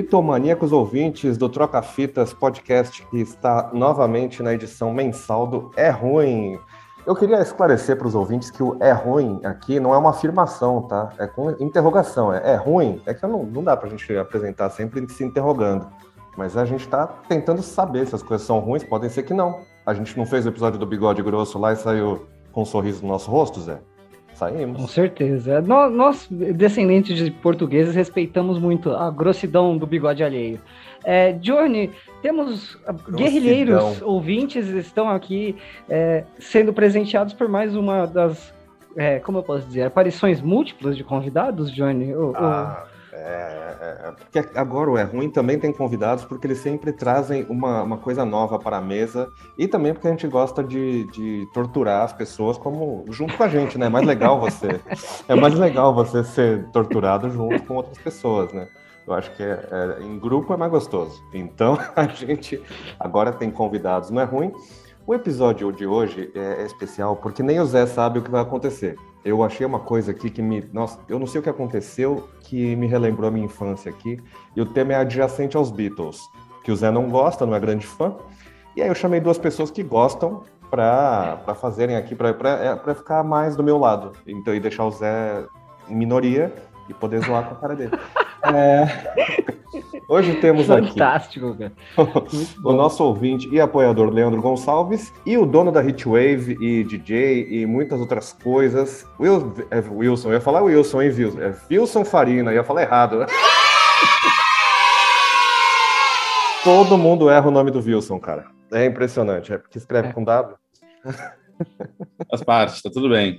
Bitomaníacos ouvintes do Troca Fitas podcast que está novamente na edição mensal do É Ruim. Eu queria esclarecer para os ouvintes que o é ruim aqui não é uma afirmação, tá? É com interrogação. É, é ruim, é que não, não dá para a gente apresentar sempre se interrogando. Mas a gente está tentando saber se as coisas são ruins, podem ser que não. A gente não fez o episódio do bigode grosso lá e saiu com um sorriso no nosso rosto, Zé? Saímos. Com certeza. Nós, nós, descendentes de portugueses, respeitamos muito a grossidão do bigode alheio. É, Johnny, temos grossidão. guerrilheiros ouvintes estão aqui é, sendo presenteados por mais uma das, é, como eu posso dizer, aparições múltiplas de convidados, Johnny. ah. É, é, é, porque agora o É Ruim também tem convidados, porque eles sempre trazem uma, uma coisa nova para a mesa e também porque a gente gosta de, de torturar as pessoas como junto com a gente, né? É mais legal você. é mais legal você ser torturado junto com outras pessoas, né? Eu acho que é, é, em grupo é mais gostoso. Então a gente agora tem convidados, não é ruim. O episódio de hoje é, é especial porque nem o Zé sabe o que vai acontecer eu achei uma coisa aqui que me. Nossa, eu não sei o que aconteceu que me relembrou a minha infância aqui. E o tema é adjacente aos Beatles, que o Zé não gosta, não é grande fã. E aí eu chamei duas pessoas que gostam para fazerem aqui, para é, ficar mais do meu lado. Então, e deixar o Zé em minoria e poder zoar com a cara dele. É... Hoje temos Fantástico, aqui o nosso ouvinte e apoiador Leandro Gonçalves e o dono da Hitwave e DJ e muitas outras coisas, Will, é, Wilson, eu ia falar Wilson, hein, Wilson? É Wilson Farina, ia falar errado. Né? Todo mundo erra o nome do Wilson, cara. É impressionante, é porque escreve é. com W. Faz parte, tá tudo bem.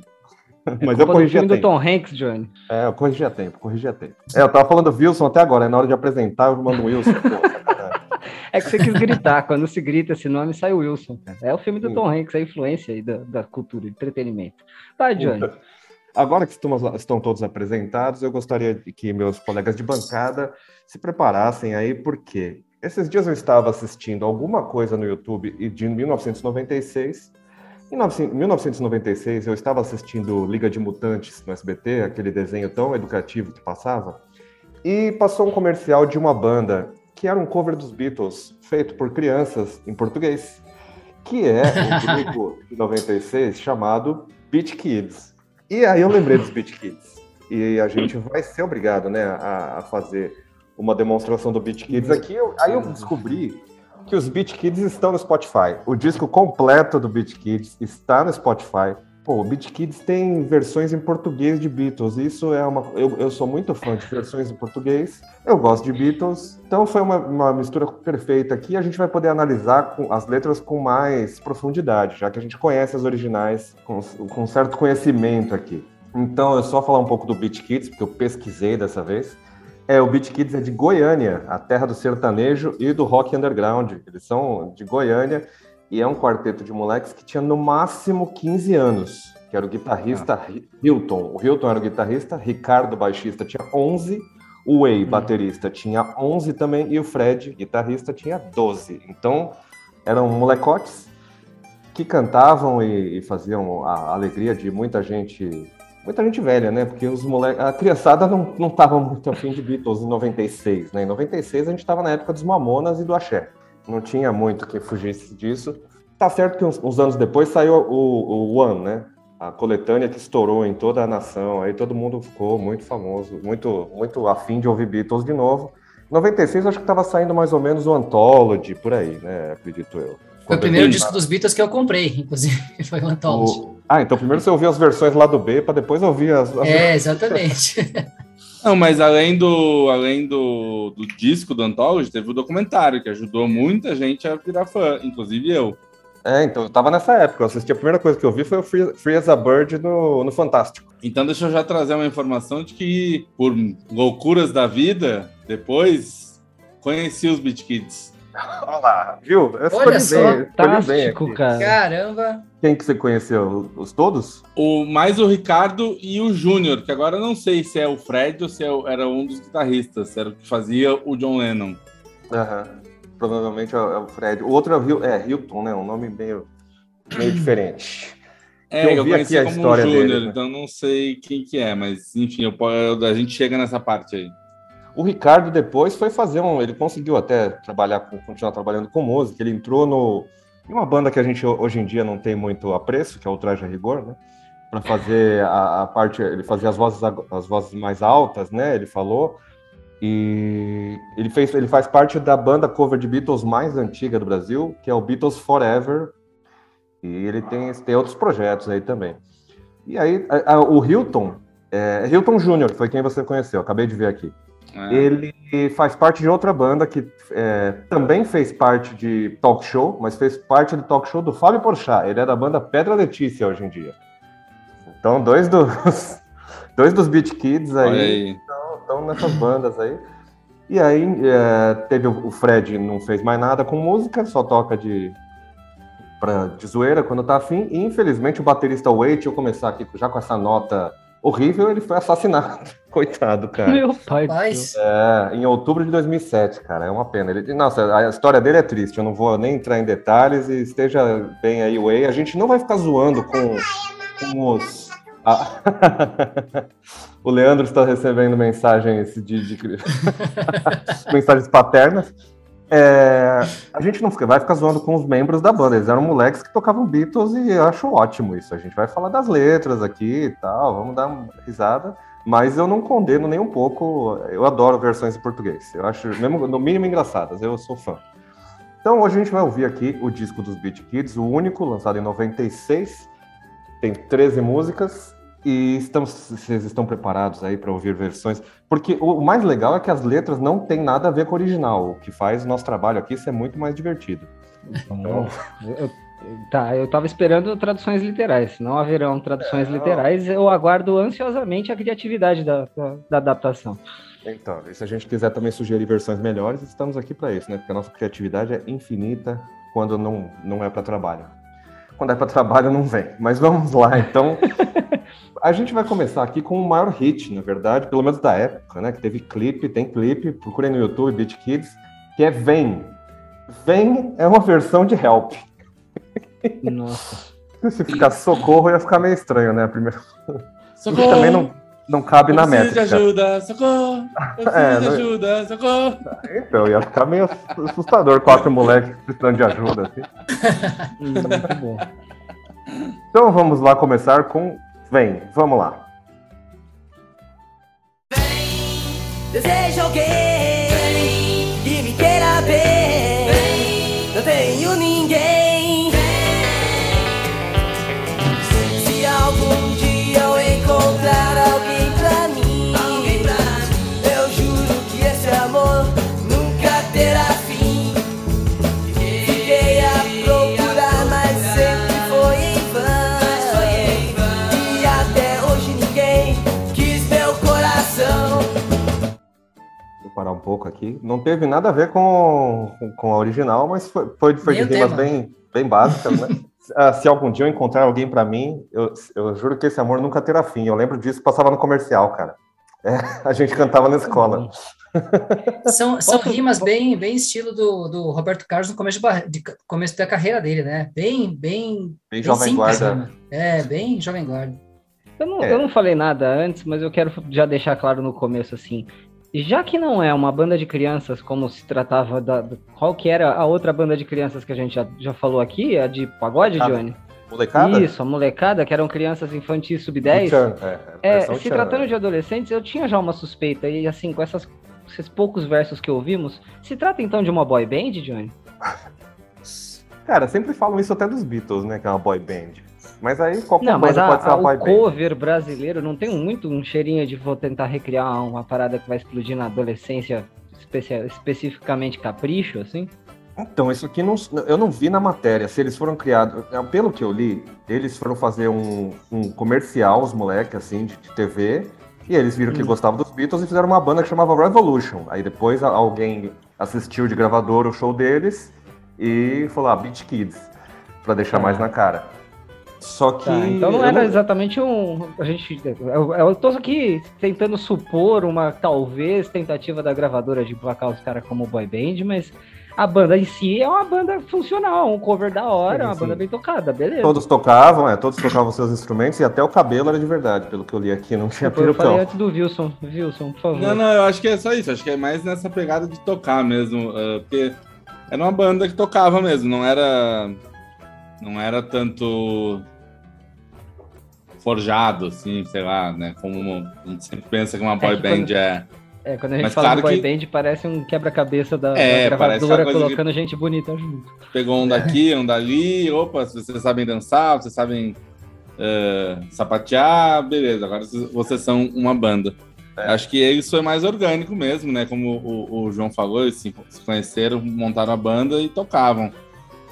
É Mas eu corrigi a tempo. do Tom Hanks, Johnny. É, eu corrigi a tempo, corrigi a tempo. É, eu tava falando Wilson até agora, é na hora de apresentar eu mando Wilson. é que você quis gritar, quando se grita esse nome sai o Wilson. É o filme do Tom Hanks, a influência aí da, da cultura, entretenimento. Vai, Johnny. Agora que estamos, estão todos apresentados, eu gostaria que meus colegas de bancada se preparassem aí, porque esses dias eu estava assistindo alguma coisa no YouTube de 1996 em 1996, eu estava assistindo Liga de Mutantes no SBT, aquele desenho tão educativo que passava, e passou um comercial de uma banda que era um cover dos Beatles, feito por crianças em português, que é o grupo de 96 chamado Beat Kids. E aí eu lembrei dos Beat Kids. E a gente vai ser obrigado né, a, a fazer uma demonstração do Beat Kids aqui. Eu, aí eu descobri que os Beat Kids estão no Spotify. O disco completo do Beat Kids está no Spotify. Pô, o Beat Kids tem versões em português de Beatles. Isso é uma. Eu, eu sou muito fã de versões em português. Eu gosto de Beatles. Então foi uma, uma mistura perfeita aqui. A gente vai poder analisar com, as letras com mais profundidade, já que a gente conhece as originais com, com certo conhecimento aqui. Então, é só falar um pouco do Beat Kids, porque eu pesquisei dessa vez. É, o Beat Kids é de Goiânia, a terra do sertanejo e do rock underground. Eles são de Goiânia e é um quarteto de moleques que tinha no máximo 15 anos, que era o guitarrista ah. Hilton. O Hilton era o guitarrista, Ricardo, baixista, tinha 11, o Way, hum. baterista, tinha 11 também, e o Fred, guitarrista, tinha 12. Então, eram molecotes que cantavam e, e faziam a alegria de muita gente muita gente velha, né? Porque os moleques. A criançada não, não tava muito afim de Beatles em 96, né? Em 96 a gente estava na época dos Mamonas e do Axé. Não tinha muito que fugisse disso. Tá certo que uns, uns anos depois saiu o, o One, né? A coletânea que estourou em toda a nação. Aí todo mundo ficou muito famoso, muito, muito afim de ouvir Beatles de novo. Em 96 acho que estava saindo mais ou menos o Anthology, por aí, né? Acredito eu. Foi o primeiro disco dos Beatles que eu comprei, inclusive, foi o Anthology. O... Ah, então primeiro você ouviu as versões lá do B, para depois ouvir as... as... É, exatamente. Não, mas além do, além do, do disco do Anthology, teve o documentário, que ajudou muita gente a virar fã, inclusive eu. É, então eu tava nessa época. Eu assisti a primeira coisa que eu vi foi o Free, Free as a Bird no, no Fantástico. Então deixa eu já trazer uma informação de que, por loucuras da vida, depois conheci os Beat Kids. Olha lá, viu? Eu Olha só, fantástico, cara. Caramba. Quem que você conheceu? Os todos? O, mais o Ricardo e o Júnior, que agora eu não sei se é o Fred ou se é, era um dos guitarristas, era o que fazia o John Lennon. Aham. Provavelmente é, é o Fred. O outro é, o é Hilton, né? Um nome meio, meio diferente. É, eu, eu conheci como Júnior, né? então não sei quem que é, mas enfim, eu, a gente chega nessa parte aí. O Ricardo depois foi fazer um. Ele conseguiu até trabalhar, continuar trabalhando com música. Ele entrou no, em uma banda que a gente hoje em dia não tem muito apreço, que é o Traje a Rigor, né? Para fazer a, a, parte. Ele fazia as vozes, as vozes mais altas, né? Ele falou. E ele, fez, ele faz parte da banda cover de Beatles mais antiga do Brasil, que é o Beatles Forever. E ele tem, tem outros projetos aí também. E aí, a, a, o Hilton, é, Hilton Júnior, foi quem você conheceu, acabei de ver aqui. É. Ele faz parte de outra banda que é, também fez parte de talk show, mas fez parte do talk show do Fábio Porchat. Ele é da banda Pedra Letícia hoje em dia. Então, dois dos, dois dos Beat Kids aí estão nessas bandas aí. E aí é, teve o Fred, não fez mais nada com música, só toca de, pra, de zoeira quando tá afim. E infelizmente o baterista Wade, eu começar aqui já com essa nota horrível, ele foi assassinado. Coitado, cara. Meu pai. É, em outubro de 2007, cara. É uma pena. Ele, nossa, a história dele é triste. Eu não vou nem entrar em detalhes. E esteja bem aí, Way. A gente não vai ficar zoando com, com os. Ah. o Leandro está recebendo mensagens de, de... mensagens paternas. É, a gente não fica, vai ficar zoando com os membros da banda. Eles eram moleques que tocavam Beatles e eu acho ótimo isso. A gente vai falar das letras aqui e tal, vamos dar uma risada. Mas eu não condeno nem um pouco. Eu adoro versões em português. Eu acho, mesmo, no mínimo, engraçadas. Eu sou fã. Então hoje a gente vai ouvir aqui o disco dos Beat Kids, o único, lançado em 96. Tem 13 músicas e estamos, vocês estão preparados aí para ouvir versões? Porque o mais legal é que as letras não têm nada a ver com o original. O que faz o nosso trabalho aqui ser muito mais divertido. Então, eu, tá, eu estava esperando traduções literais. Não haverão traduções é, literais. Eu aguardo ansiosamente a criatividade da, da, da adaptação. Então, e se a gente quiser também sugerir versões melhores, estamos aqui para isso, né? Porque a nossa criatividade é infinita quando não, não é para trabalho. Quando é para trabalho, não vem. Mas vamos lá, então. A gente vai começar aqui com o maior hit, na verdade, pelo menos da época, né? Que teve clipe, tem clipe, procurem no YouTube, Beat Kids, que é Vem. Vem é uma versão de Help. Nossa. Se ficar socorro, ia ficar meio estranho, né? Primeiro. Socorro! também não, não cabe eu na meta. de ajuda, socorro! Eu é, de ajuda, socorro! Então, ia ficar meio assustador quatro moleques precisando de ajuda. Assim. Muito bom. Então vamos lá começar com Vem, vamos lá. Vem, deseja alguém aqui. Não teve nada a ver com, com a original, mas foi, foi, foi de rimas bem, bem básicas, né? Ah, se algum dia eu encontrar alguém para mim, eu, eu juro que esse amor nunca terá fim. Eu lembro disso, passava no comercial, cara. É, a gente cantava na escola. São, são rimas bem, bem estilo do, do Roberto Carlos no começo, de, de começo da carreira dele, né? Bem, bem, bem, jovem simples, guarda. Né? É, bem jovem guarda. Eu não, é. eu não falei nada antes, mas eu quero já deixar claro no começo assim já que não é uma banda de crianças, como se tratava da. Qual que era a outra banda de crianças que a gente já, já falou aqui? A de pagode, Johnny? Molecada? Isso, a molecada, que eram crianças infantis sub-10. É, é, se tratando de adolescentes, eu tinha já uma suspeita. E assim, com essas, esses poucos versos que ouvimos, se trata então de uma boy band, Johnny? Cara, sempre falam isso até dos Beatles, né? Que é uma boy band. Mas aí qualquer não, mas a, pode ser uma a, o cover brasileiro não tem muito um cheirinho de vou tentar recriar uma parada que vai explodir na adolescência, especificamente capricho, assim? Então, isso aqui não, eu não vi na matéria. Se eles foram criados. É, pelo que eu li, eles foram fazer um, um comercial, os moleques, assim, de, de, TV. E eles viram que hum. gostavam dos Beatles e fizeram uma banda que chamava Revolution. Aí depois alguém assistiu de gravador o show deles e falou: ah, Beat Kids, pra deixar ah. mais na cara. Só que. Tá, então não era não... exatamente um. A gente. Eu, eu tô aqui tentando supor uma talvez tentativa da gravadora de emplacar os caras como boy band, mas a banda em si é uma banda funcional, um cover da hora, sim, uma sim. banda bem tocada, beleza. Todos tocavam, é, todos tocavam seus instrumentos e até o cabelo era de verdade, pelo que eu li aqui, não tinha perucão. Eu falei antes do Wilson, Wilson, por favor. Não, não, eu acho que é só isso, acho que é mais nessa pegada de tocar mesmo, uh, porque era uma banda que tocava mesmo, não era não era tanto forjado, assim, sei lá, né, como a gente sempre pensa que uma boy é que band quando... é é, quando a gente Mas fala claro boy que... band, parece um quebra-cabeça da, é, da gravadora colocando que... gente bonita junto. Pegou um daqui, um dali, opa, vocês sabem dançar, vocês sabem uh, sapatear, beleza, agora vocês são uma banda. É. Acho que isso foi mais orgânico mesmo, né? Como o, o João falou, eles se, se, conheceram, montaram a banda e tocavam.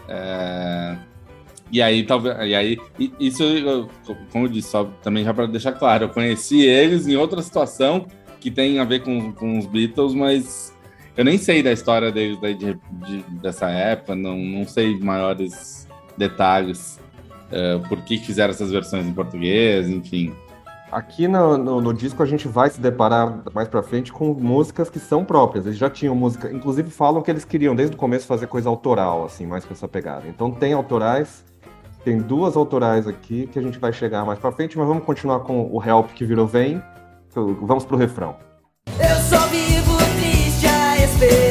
É... E aí, talvez. E aí, isso, como eu disse, só, também já para deixar claro, eu conheci eles em outra situação que tem a ver com, com os Beatles, mas eu nem sei da história deles de, de, dessa época, não, não sei maiores detalhes, uh, por que fizeram essas versões em português, enfim. Aqui no, no, no, disco a gente vai se deparar mais pra frente com músicas que são próprias. Eles já tinham música, inclusive falam que eles queriam desde o começo fazer coisa autoral, assim, mais com essa pegada. Então tem autorais, tem duas autorais aqui que a gente vai chegar mais pra frente, mas vamos continuar com o Help que virou Vem Vamos pro refrão. Eu só vivo triste a esperar.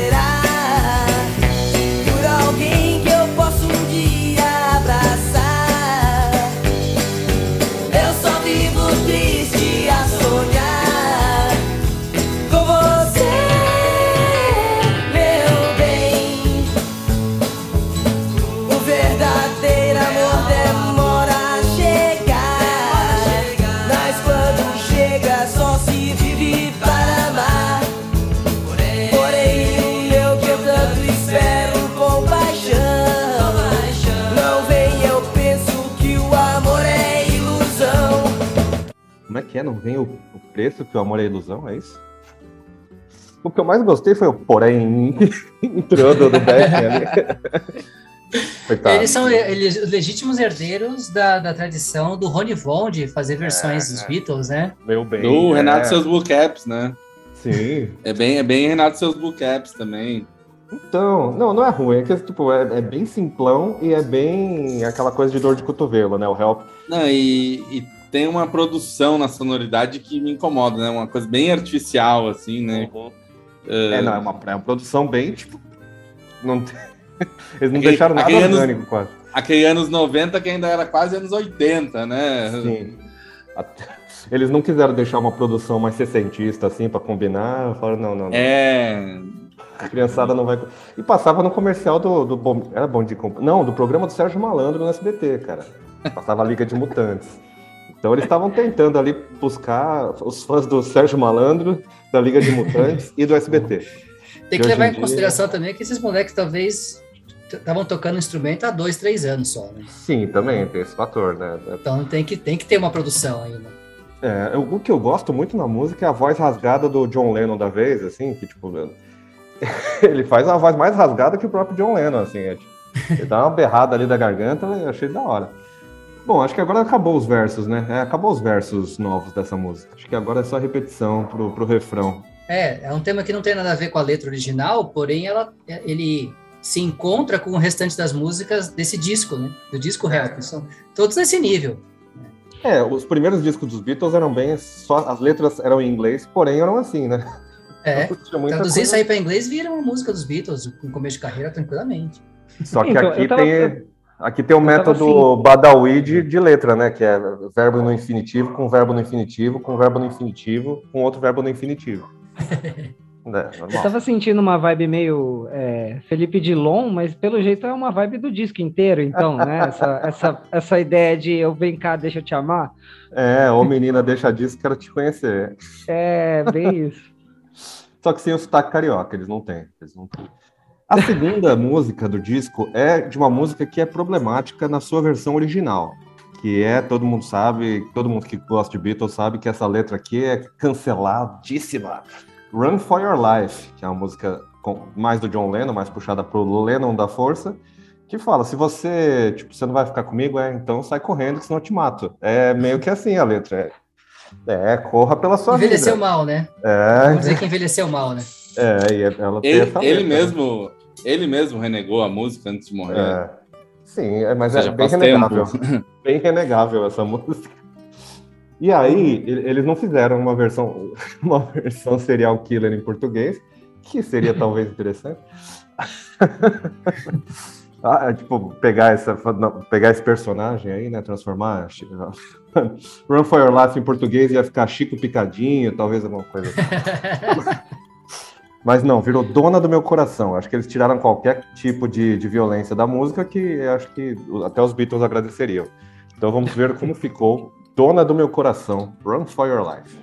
Que é? Não vem o, o preço que o amor é ilusão, é isso? O que eu mais gostei foi o porém entrando do Beck ali. Eles são eles, legítimos herdeiros da, da tradição do Rony Von de fazer versões é, dos Beatles, né? Meu bem. Do é. Renato Seus Blue Caps, né? Sim. É bem, é bem Renato Seus Blue Caps também. Então, não, não é ruim, é que tipo, é, é, bem simplão e é bem aquela coisa de dor de cotovelo, né? O help. Não, e, e tem uma produção na sonoridade que me incomoda, né? Uma coisa bem artificial, assim, né? Uhum. Uh... É, não, é uma, é uma produção bem, tipo. Não tem... Eles não aquele, deixaram nada orgânico, anos, quase. Aquele anos 90 que ainda era quase anos 80, né? Sim. Eles não quiseram deixar uma produção mais sessentista, assim, para combinar. Falaram, não, não, não. É. A criançada não vai. E passava no comercial do. do bom... Era bom de. Não, do programa do Sérgio Malandro no SBT, cara. Passava a Liga de Mutantes. Então eles estavam tentando ali buscar os fãs do Sérgio Malandro, da Liga de Mutantes e do SBT. Tem que levar em dia... consideração também que esses moleques talvez estavam tocando instrumento há dois, três anos só, né? Sim, também tem esse fator, né? Então tem que, tem que ter uma produção ainda. É, o que eu gosto muito na música é a voz rasgada do John Lennon da vez, assim, que tipo. ele faz uma voz mais rasgada que o próprio John Lennon, assim. É, tipo, ele dá uma berrada ali da garganta, eu achei da hora. Bom, acho que agora acabou os versos, né? É, acabou os versos novos dessa música. Acho que agora é só repetição pro, pro refrão. É, é um tema que não tem nada a ver com a letra original, porém ela, ele se encontra com o restante das músicas desse disco, né? Do disco Help. São todos nesse nível. É, os primeiros discos dos Beatles eram bem. Só as letras eram em inglês, porém eram assim, né? É. Traduzir coisa... isso aí para inglês vira uma música dos Beatles, com começo de carreira, tranquilamente. Só que então, aqui tava... tem Aqui tem o método assim. Badawi de, de, letra, né? Que é verbo no infinitivo, com verbo no infinitivo, com verbo no infinitivo, com outro verbo no infinitivo. é, Eu tava sentindo uma vibe meio é, Felipe Dilon, mas pelo jeito é uma vibe do disco inteiro, então, né? Essa, essa, essa ideia de eu vem cá, deixa eu te amar. É, ô menina, deixa disso, quero te conhecer. É, bem isso. Só que sem o sotaque carioca, eles não têm. Eles não têm. A segunda música do disco é de uma música que é problemática na sua versão original, que é, todo mundo sabe, todo mundo que gosta de Beatles sabe que essa letra aqui é canceladíssima. Run for Your Life, que é uma música com, mais do John Lennon, mais puxada pro Lennon da Força, que fala, se você, tipo, você não vai ficar comigo, é, então sai correndo, que senão eu te mato. É meio que assim a letra, é, é corra pela sua envelheceu vida. Envelheceu mal, né? É. Vamos dizer que envelheceu mal, né? É, e ela ele, ele mesmo Ele mesmo renegou a música antes de morrer. É. Sim, é, mas é bem renegável. bem renegável essa música. E aí, eles não fizeram uma versão, uma versão serial killer em português, que seria talvez interessante. ah, é, tipo, pegar, essa, pegar esse personagem aí, né? Transformar. Run for Your Life em português ia ficar Chico Picadinho, talvez alguma coisa assim. Mas não, virou dona do meu coração. Acho que eles tiraram qualquer tipo de, de violência da música que acho que até os Beatles agradeceriam. Então vamos ver como ficou Dona do meu coração, Run for Your Life.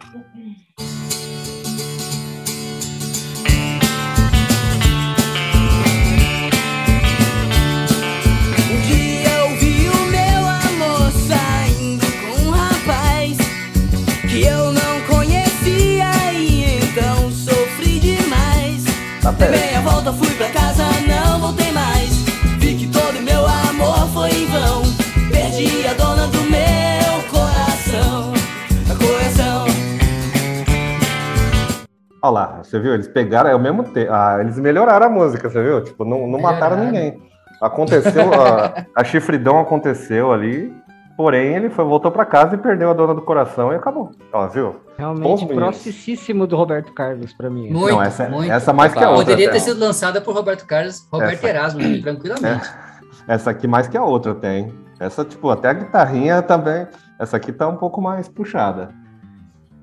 Dei meia volta, fui pra casa, não voltei mais. Vi que todo meu amor foi em vão. Perdi a dona do meu coração. A coração. Olha lá, você viu? Eles pegaram, é o mesmo tempo. Ah, eles melhoraram a música, você viu? Tipo, não, não mataram ninguém. Aconteceu, a, a chifridão aconteceu ali, Porém, ele foi, voltou para casa e perdeu a dona do coração e acabou. Ó, viu? Realmente próximo do Roberto Carlos para mim. Muito, Não, essa, muito. essa mais que a outra. Poderia ter sido lançada por Roberto Carlos, Roberto essa... Erasmo, né, tranquilamente. É, essa aqui mais que a outra tem. Essa, tipo, até a guitarrinha também. Essa aqui tá um pouco mais puxada.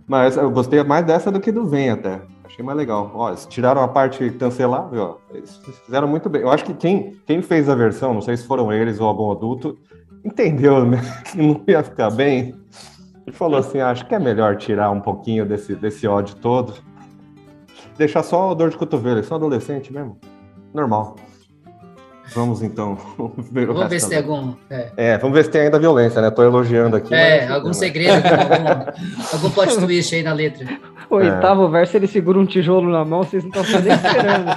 Mas eu gostei mais dessa do que do Vem até. Achei mais legal. Ó, eles tiraram a parte cancelável, ó. Eles fizeram muito bem. Eu acho que quem, quem fez a versão, não sei se foram eles ou algum adulto, entendeu né, que não ia ficar bem. Ele falou assim: ah, acho que é melhor tirar um pouquinho desse, desse ódio todo. Deixar só dor de cotovelo, é só adolescente mesmo. Normal. Vamos então ver o Vamos ver se tem algum. É. é. vamos ver se tem ainda violência, né? Tô elogiando aqui. É, mas... algum segredo, algum, algum plot twist aí na letra. O oitavo é. verso ele segura um tijolo na mão, vocês não estão fazendo esperando.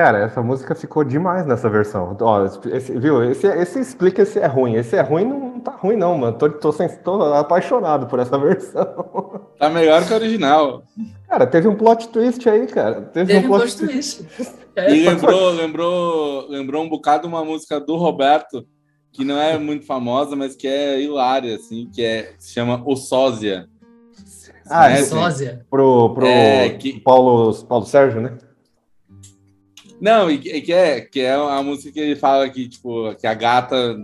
Cara, essa música ficou demais nessa versão. Ó, esse, viu? Esse, esse explica se é ruim. Esse é ruim, não tá ruim, não, mano. Tô, tô, sem, tô apaixonado por essa versão. Tá melhor que a original. Cara, teve um plot twist aí, cara. Teve, teve um plot, plot twist. twist. É, e lembrou, lembrou, lembrou um bocado uma música do Roberto que não é muito famosa, mas que é hilária, assim, que é se chama O Sósia. Ah, é Sósia. Pro, pro é, que... Paulo, Paulo Sérgio, né? Não, e que é, que é a música que ele fala que, tipo, que a gata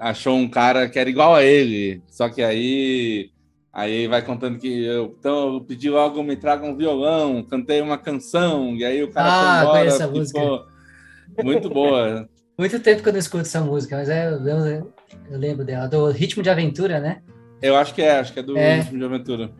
achou um cara que era igual a ele, só que aí aí vai contando que eu, então eu pedi logo me traga um violão, cantei uma canção, e aí o cara ah, foi embora. Essa música. Muito boa. Muito tempo que eu não escuto essa música, mas é, eu, eu, eu lembro dela, do Ritmo de Aventura, né? Eu acho que é, acho que é do é. Ritmo de Aventura.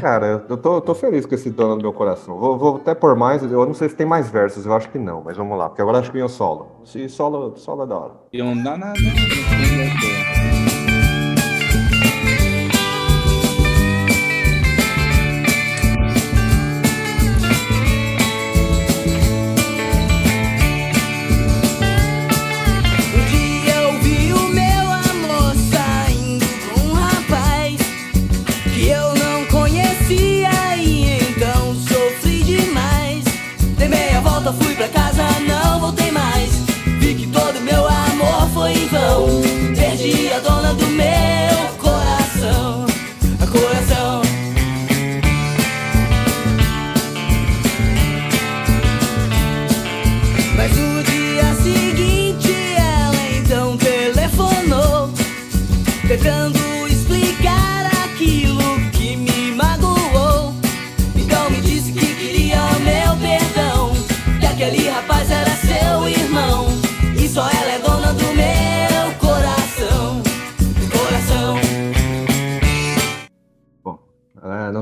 Cara, eu tô, tô feliz com esse dono do meu coração. Vou, vou, até por mais, eu não sei se tem mais versos, eu acho que não, mas vamos lá, porque agora acho que vem o solo. Se solo, solo é da hora. E um na, na, na, não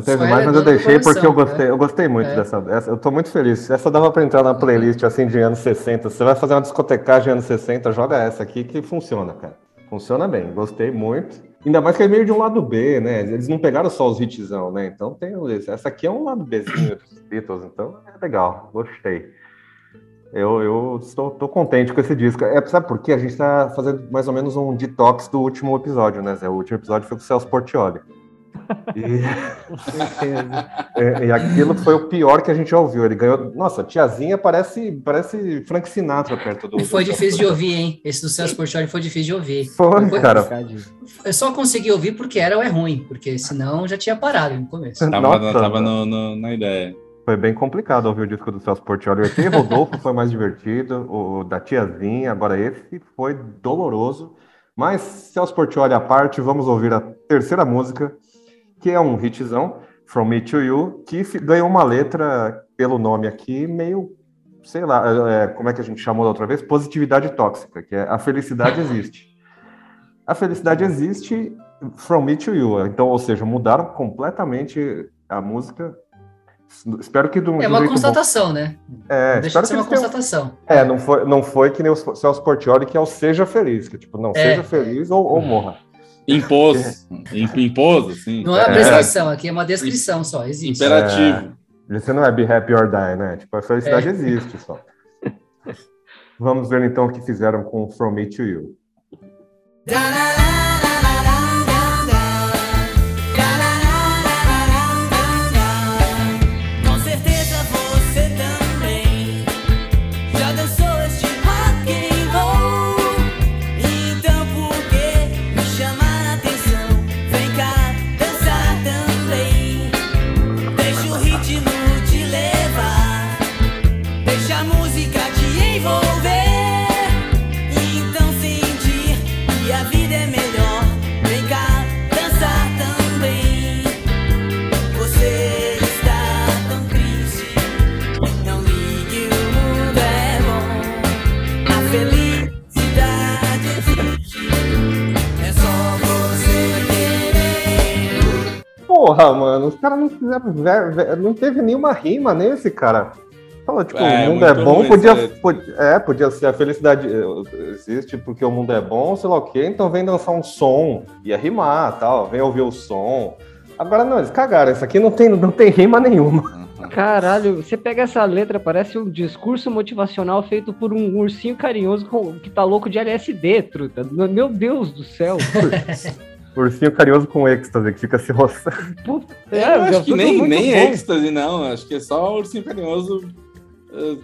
teve Só mais, mas eu deixei porque eu coração, gostei, eu gostei muito É. dessa, essa. Eu tô muito feliz. Essa dava pra entrar na playlist assim de anos 60. Você vai fazer uma discotecagem anos 60, joga essa aqui que funciona, cara. Funciona bem, gostei muito. Ainda mais que é meio de um lado B, né? Eles não pegaram só os hitzão, né? Então tem. Essa aqui é um lado Bzinho dos Beatles, então é legal, gostei. Eu, eu estou tô contente com esse disco. É, sabe por quê? A gente está fazendo mais ou menos um detox do último episódio, né, Zé? O último episódio foi com o Celso Portioli. E, é, e aquilo foi o pior que a gente já ouviu. Ele ganhou. Nossa, tiazinha parece, parece Frank Sinatra perto do. E foi do- difícil de ouvir, hein? Esse do Celso Portioli foi difícil de ouvir. Foi, Foi- cara. Eu só consegui ouvir porque era ou é ruim, porque senão já tinha parado no começo. Tava, Nossa, tava no- no- na ideia. Foi bem complicado ouvir o disco do Celso Portioli. O ET Rodolfo foi mais divertido, o da tiazinha, agora esse foi doloroso. Mas, Celso Portioli à parte, vamos ouvir a terceira música, que é um hitzão, From Me to You, que ganhou uma letra, pelo nome aqui, meio, sei lá, é, como é que a gente chamou da outra vez? Positividade tóxica, que é a felicidade existe. A felicidade existe From Me to You. Então, ou seja, mudaram completamente a música. Espero que um É um uma jeito bom. constatação, né? É, Não deixa espero de ser que uma eles tenham- constatação. É, não foi, não foi que nem o Celso Portioli, que é o seja feliz, que tipo, não, É. seja feliz ou, ou morra. Impôs. Im- Impôs, assim. Não é uma É. prescrição, aqui é uma descrição só, existe. Imperativo. Você não é be happy or die, né? Tipo, a felicidade existe só. Vamos ver então o que fizeram com From Me to You. Porra, mano, os caras não fizeram. ver- ver- Não teve nenhuma rima nesse, cara. Fala, tipo, É, o mundo é bom, ruim podia, essa letra. pod- É, podia ser a felicidade eh, existe porque o mundo é bom, sei lá o quê, então vem dançar um som, ia rimar tal, vem ouvir o som. Agora não, eles cagaram, isso aqui não tem, não tem rima nenhuma. Caralho, você pega essa letra, parece um discurso motivacional feito por um ursinho carinhoso que tá louco de LSD, truta. Meu Deus do céu. Ursinho carinhoso com êxtase, que fica se roçando. Puta, eu é, já acho que nem, nem bom. êxtase, não. Acho que é só ursinho carinhoso eh,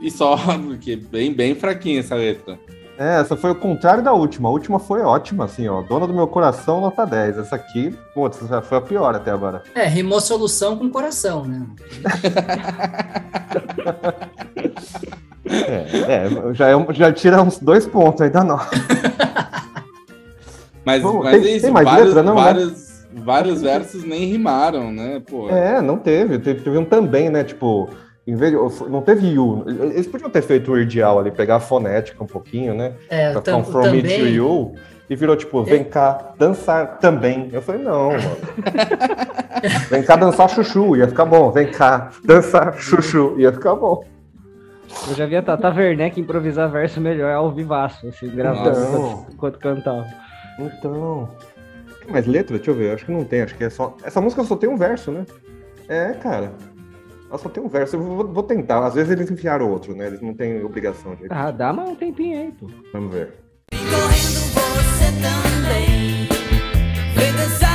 e só, porque é bem, bem fraquinha essa letra. É, essa foi o contrário da última. A última foi ótima, assim, ó. Dona do meu coração, nota 10. Essa aqui, putz, essa foi a pior até agora. É, rimou solução com coração, né? É, é já, é já tira uns dois pontos aí da nota. Mas, Vamos, mas tem- é isso, tem mais vários, letra, não, né? vários, vários versos nem rimaram, né? Pô, É, não teve. Teve, teve um também, né? Tipo, em vez de, não teve you. Eles podiam ter feito o ideal ali, pegar a fonética um pouquinho, né? É, Pra ficar um from me to também. you. E virou tipo, vem cá dançar também. Eu falei, não, mano. vem cá dançar chuchu, ia ficar bom. Vem cá dançar chuchu, ia ficar bom. Eu já vi a Tata Werneck improvisar verso melhor ao vivaço, assim, gravando enquanto cantava. Então. Tem mais letra? Deixa eu ver. Acho que não tem. Acho que é só. Essa música só tem um verso, né? É, cara. Ela só tem um verso. Eu vou, vou tentar. Às vezes eles enfiaram outro, né? Eles não têm obrigação de. Ah, dá mais um tempinho aí, pô. Vamos ver. Correndo você também Vem dançar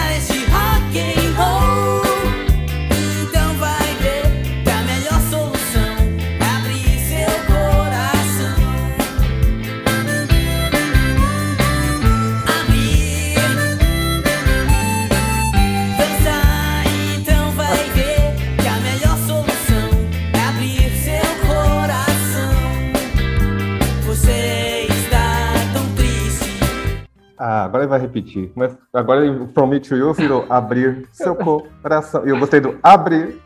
Ah, agora ele vai repetir. Mas agora ele, From Me to You virou abrir seu coração. E eu gostei do abrir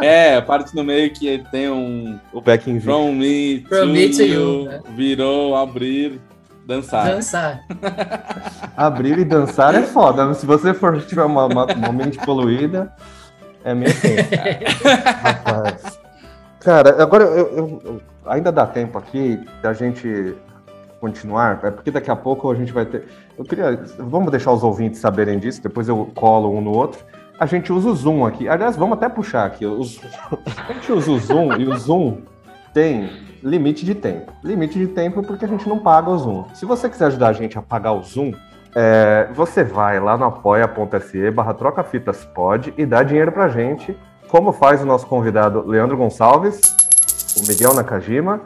É, a parte no meio que tem um o backing From Me, From to, me to you, you, né? virou abrir Dançar. Dançar. Abrir e dançar é foda. Se você for tiver uma, uma, uma mente poluída, é meio assim. Rapaz. Cara, agora eu, eu- eu- ainda dá tempo aqui da gente continuar, é porque daqui a pouco a gente vai ter. Eu queria. Vamos deixar os ouvintes saberem disso, depois eu colo um no outro. A gente usa o Zoom aqui. Aliás, vamos até puxar aqui. os- A gente usa o Zoom e o Zoom tem limite de tempo. Limite de tempo porque a gente não paga o Zoom. Se você quiser ajudar a gente a pagar o Zoom, é, você vai lá no apoia.se barra trocafitaspod e dá dinheiro pra gente, como faz o nosso convidado Leandro Gonçalves, o Miguel Nakajima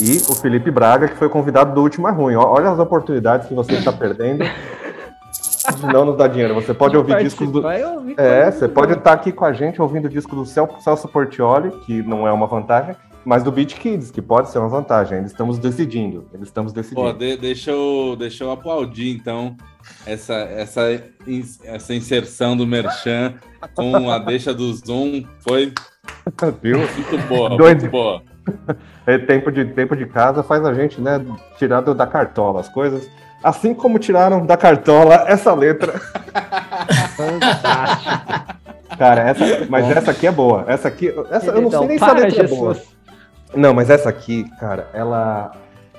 e o Felipe Braga, que foi convidado do Último é Ruim. Olha as oportunidades que você está perdendo de não nos dar dinheiro. Você pode ouvir discos do... Ouvir É, você pode estar aqui com a gente ouvindo o disco do Cel- Celso Portioli, que não é uma vantagem, mas do Beat Kids, que pode ser uma vantagem. Ainda estamos decidindo. Ainda estamos decidindo. Pô, de- deixa, eu, deixa eu aplaudir, então, essa, essa, essa inserção do Merchan com a deixa do Zoom. Foi Viu? muito boa, Doido. muito boa. É, tempo, de, tempo de casa faz a gente, né, tirar do- da cartola as coisas. Assim como tiraram da cartola essa letra. Fantástico. Cara, essa, mas essa aqui é boa. Essa aqui, essa, eu não sei nem se a letra é boa. Jesus. Não, mas essa aqui, cara, ela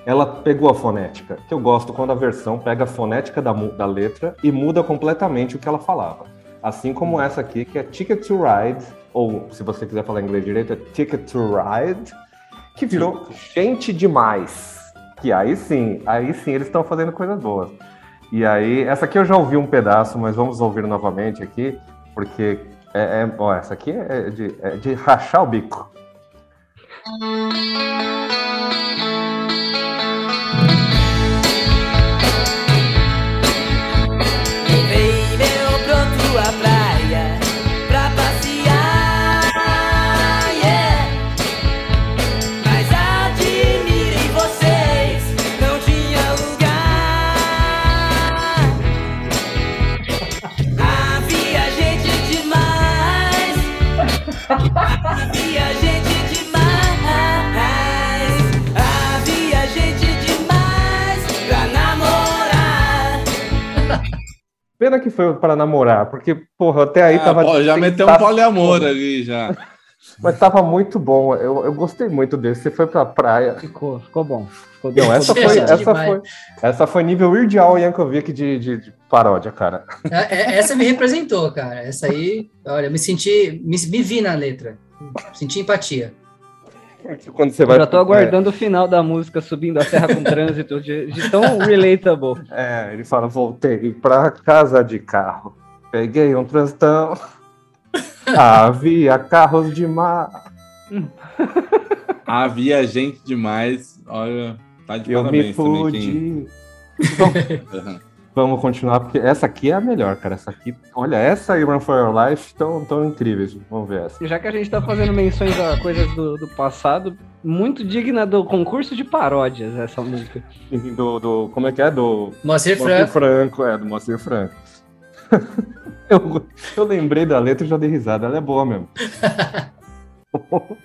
ela pegou a fonética, que eu gosto quando a versão pega a fonética da, da letra e muda completamente o que ela falava. Assim como essa aqui, que é Ticket to Ride, ou se você quiser falar inglês direito, é Ticket to Ride, que virou Gente Demais. Que aí sim, aí sim eles estão fazendo coisas boas. E aí, essa aqui eu já ouvi um pedaço, mas vamos ouvir novamente aqui, porque é, é- ó, essa aqui é de, é de rachar o bico. Pena que foi para namorar, porque, porra, até aí Ah, tava. pô, já meteu um poliamor ali já. Mas tava muito bom. Eu, eu gostei muito desse. Você foi pra praia. Ficou, ficou bom. Ficou Não, essa foi, essa demais. foi, essa foi nível Weird Al Yankovic de, de, de paródia, cara. É- é- Essa me representou, cara. Essa aí, olha, eu me senti, me, me vi na letra. Senti empatia. Quando você Eu vai. já tô aguardando o final da música subindo a serra com trânsito de, de tão relatable. É, é, ele fala: voltei pra casa de carro. Peguei um transitão. Havia carros de mar. Havia gente demais. Olha, tá de Eu me parabéns também. Quem... Vamos continuar, porque essa aqui é a melhor, cara. Essa aqui, olha, essa e Run for Your Life estão tão incríveis. Vamos ver essa. Já que a gente tá fazendo menções a coisas do, do passado, muito digna do concurso de paródias essa música. Do, do, como é que é? Do Moacir Franco. Franco, é, do Moacir Franco. eu, eu lembrei da letra e já dei risada, ela é boa mesmo.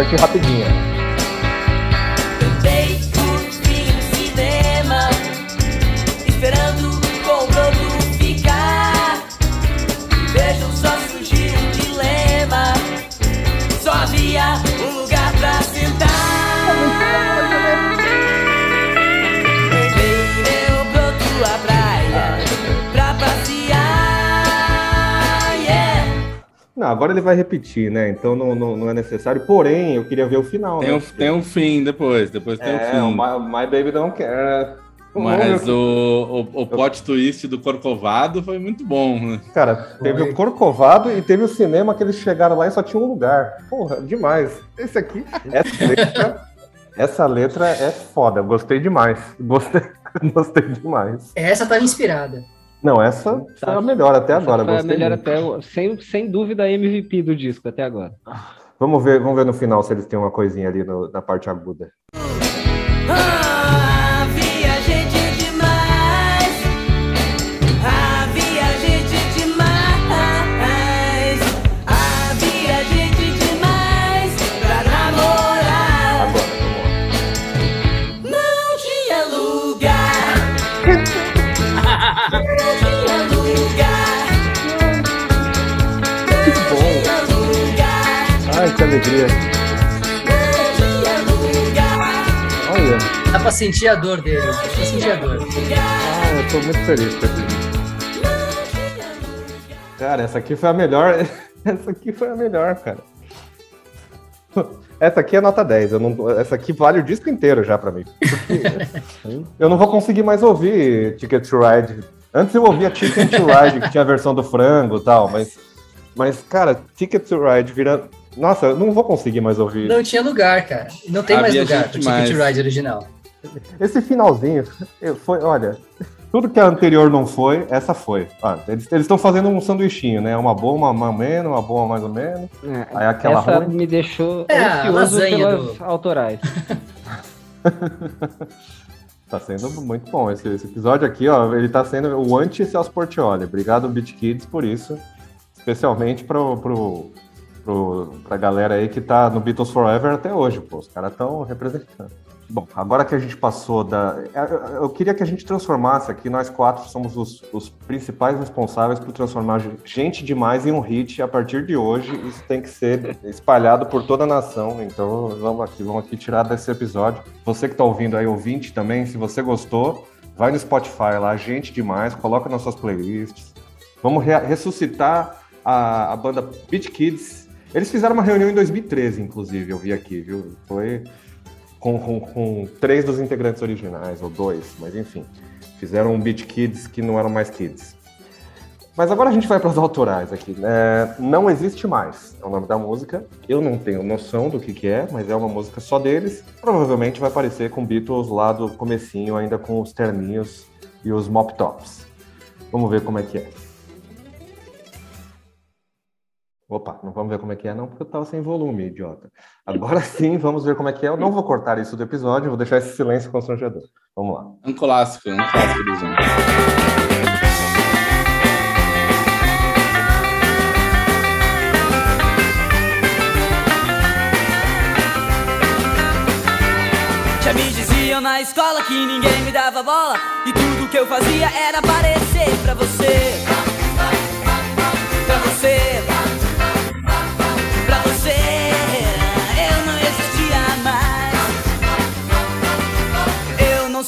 Agora a agora ele vai repetir, né? Então não, não, não é necessário. Porém, eu queria ver o final. Tem né? um, tem um fim depois, depois tem É, um fim. My, My Baby Don't Care. Mas o... o, o, o plot twist do Corcovado foi muito bom, né? Cara, teve Foi. o Corcovado e teve o cinema que eles chegaram lá e só tinha um lugar. Porra, demais. Esse aqui, essa letra Essa letra é foda, gostei demais. Gostei, gostei demais. Essa tá inspirada. Não, essa tá. foi a melhor até essa agora. Foi a melhor muito. até, sem, sem dúvida, a MVP do disco até agora. Vamos ver, vamos ver no final se eles têm uma coisinha ali no, na parte aguda. que alegria. Olha. Dá pra sentir a dor dele. Dá pra sentir a dor. Ah, eu tô muito feliz com esse Cara, essa aqui foi a melhor. Essa aqui foi a melhor, cara. Essa aqui é nota 10. Eu não, essa aqui vale o disco inteiro já pra mim. eu não vou conseguir mais ouvir Ticket to Ride. Antes eu ouvia Ticket to Ride, que tinha a versão do frango e tal, mas, mas, cara, Ticket to Ride vira, nossa, eu não vou conseguir mais ouvir. Não tinha lugar, cara. Não tem Havia mais lugar pro Ticket Ride original. Esse finalzinho, foi, olha, tudo que a anterior não foi, essa foi. Ah, eles estão fazendo um sanduichinho, né? Uma boa, uma, uma menos, uma boa mais ou menos. É, Aí aquela essa ruim. me deixou é, ansioso pelas do... autorais. tá sendo muito bom esse, esse, episódio aqui, ó. Ele tá sendo o anti-Celso Portioli. Obrigado, Beat Kids, por isso. Especialmente pro, pro pro, pra galera aí que tá no Beatles Forever até hoje, pô. Os caras estão representando. Bom, agora que a gente passou da. Eu queria que a gente transformasse aqui, nós quatro somos os, os principais responsáveis por transformar gente demais em um hit a partir de hoje. Isso tem que ser espalhado por toda a nação. Então vamos aqui, vamos aqui tirar desse episódio. Você que está ouvindo aí, ouvinte também, se você gostou, vai no Spotify lá, gente demais, coloca nas suas playlists. Vamos re ressuscitar a, a banda Beat Kids eles fizeram uma reunião em 2013, inclusive, eu vi aqui, viu? Foi com, com, com, três dos integrantes originais, ou dois, mas enfim. Fizeram um Beat Kids que não eram mais kids. Mas agora a gente vai para as autorais aqui. É, não existe mais é o nome da música. Eu não tenho noção do que, que é, mas é uma música só deles. Provavelmente vai parecer com Beatles lá do comecinho, ainda com os terninhos e os mop tops. Vamos ver como é que é. Opa, não vamos ver como é que é, não, porque eu estava sem volume, idiota. Agora sim, vamos ver como é que é. Eu não vou cortar isso do episódio, vou deixar esse silêncio constrangedor. Vamos lá. Um clássico, um clássico do Zoom. Já me diziam na escola que ninguém me dava bola E tudo que eu fazia era aparecer pra você Pra você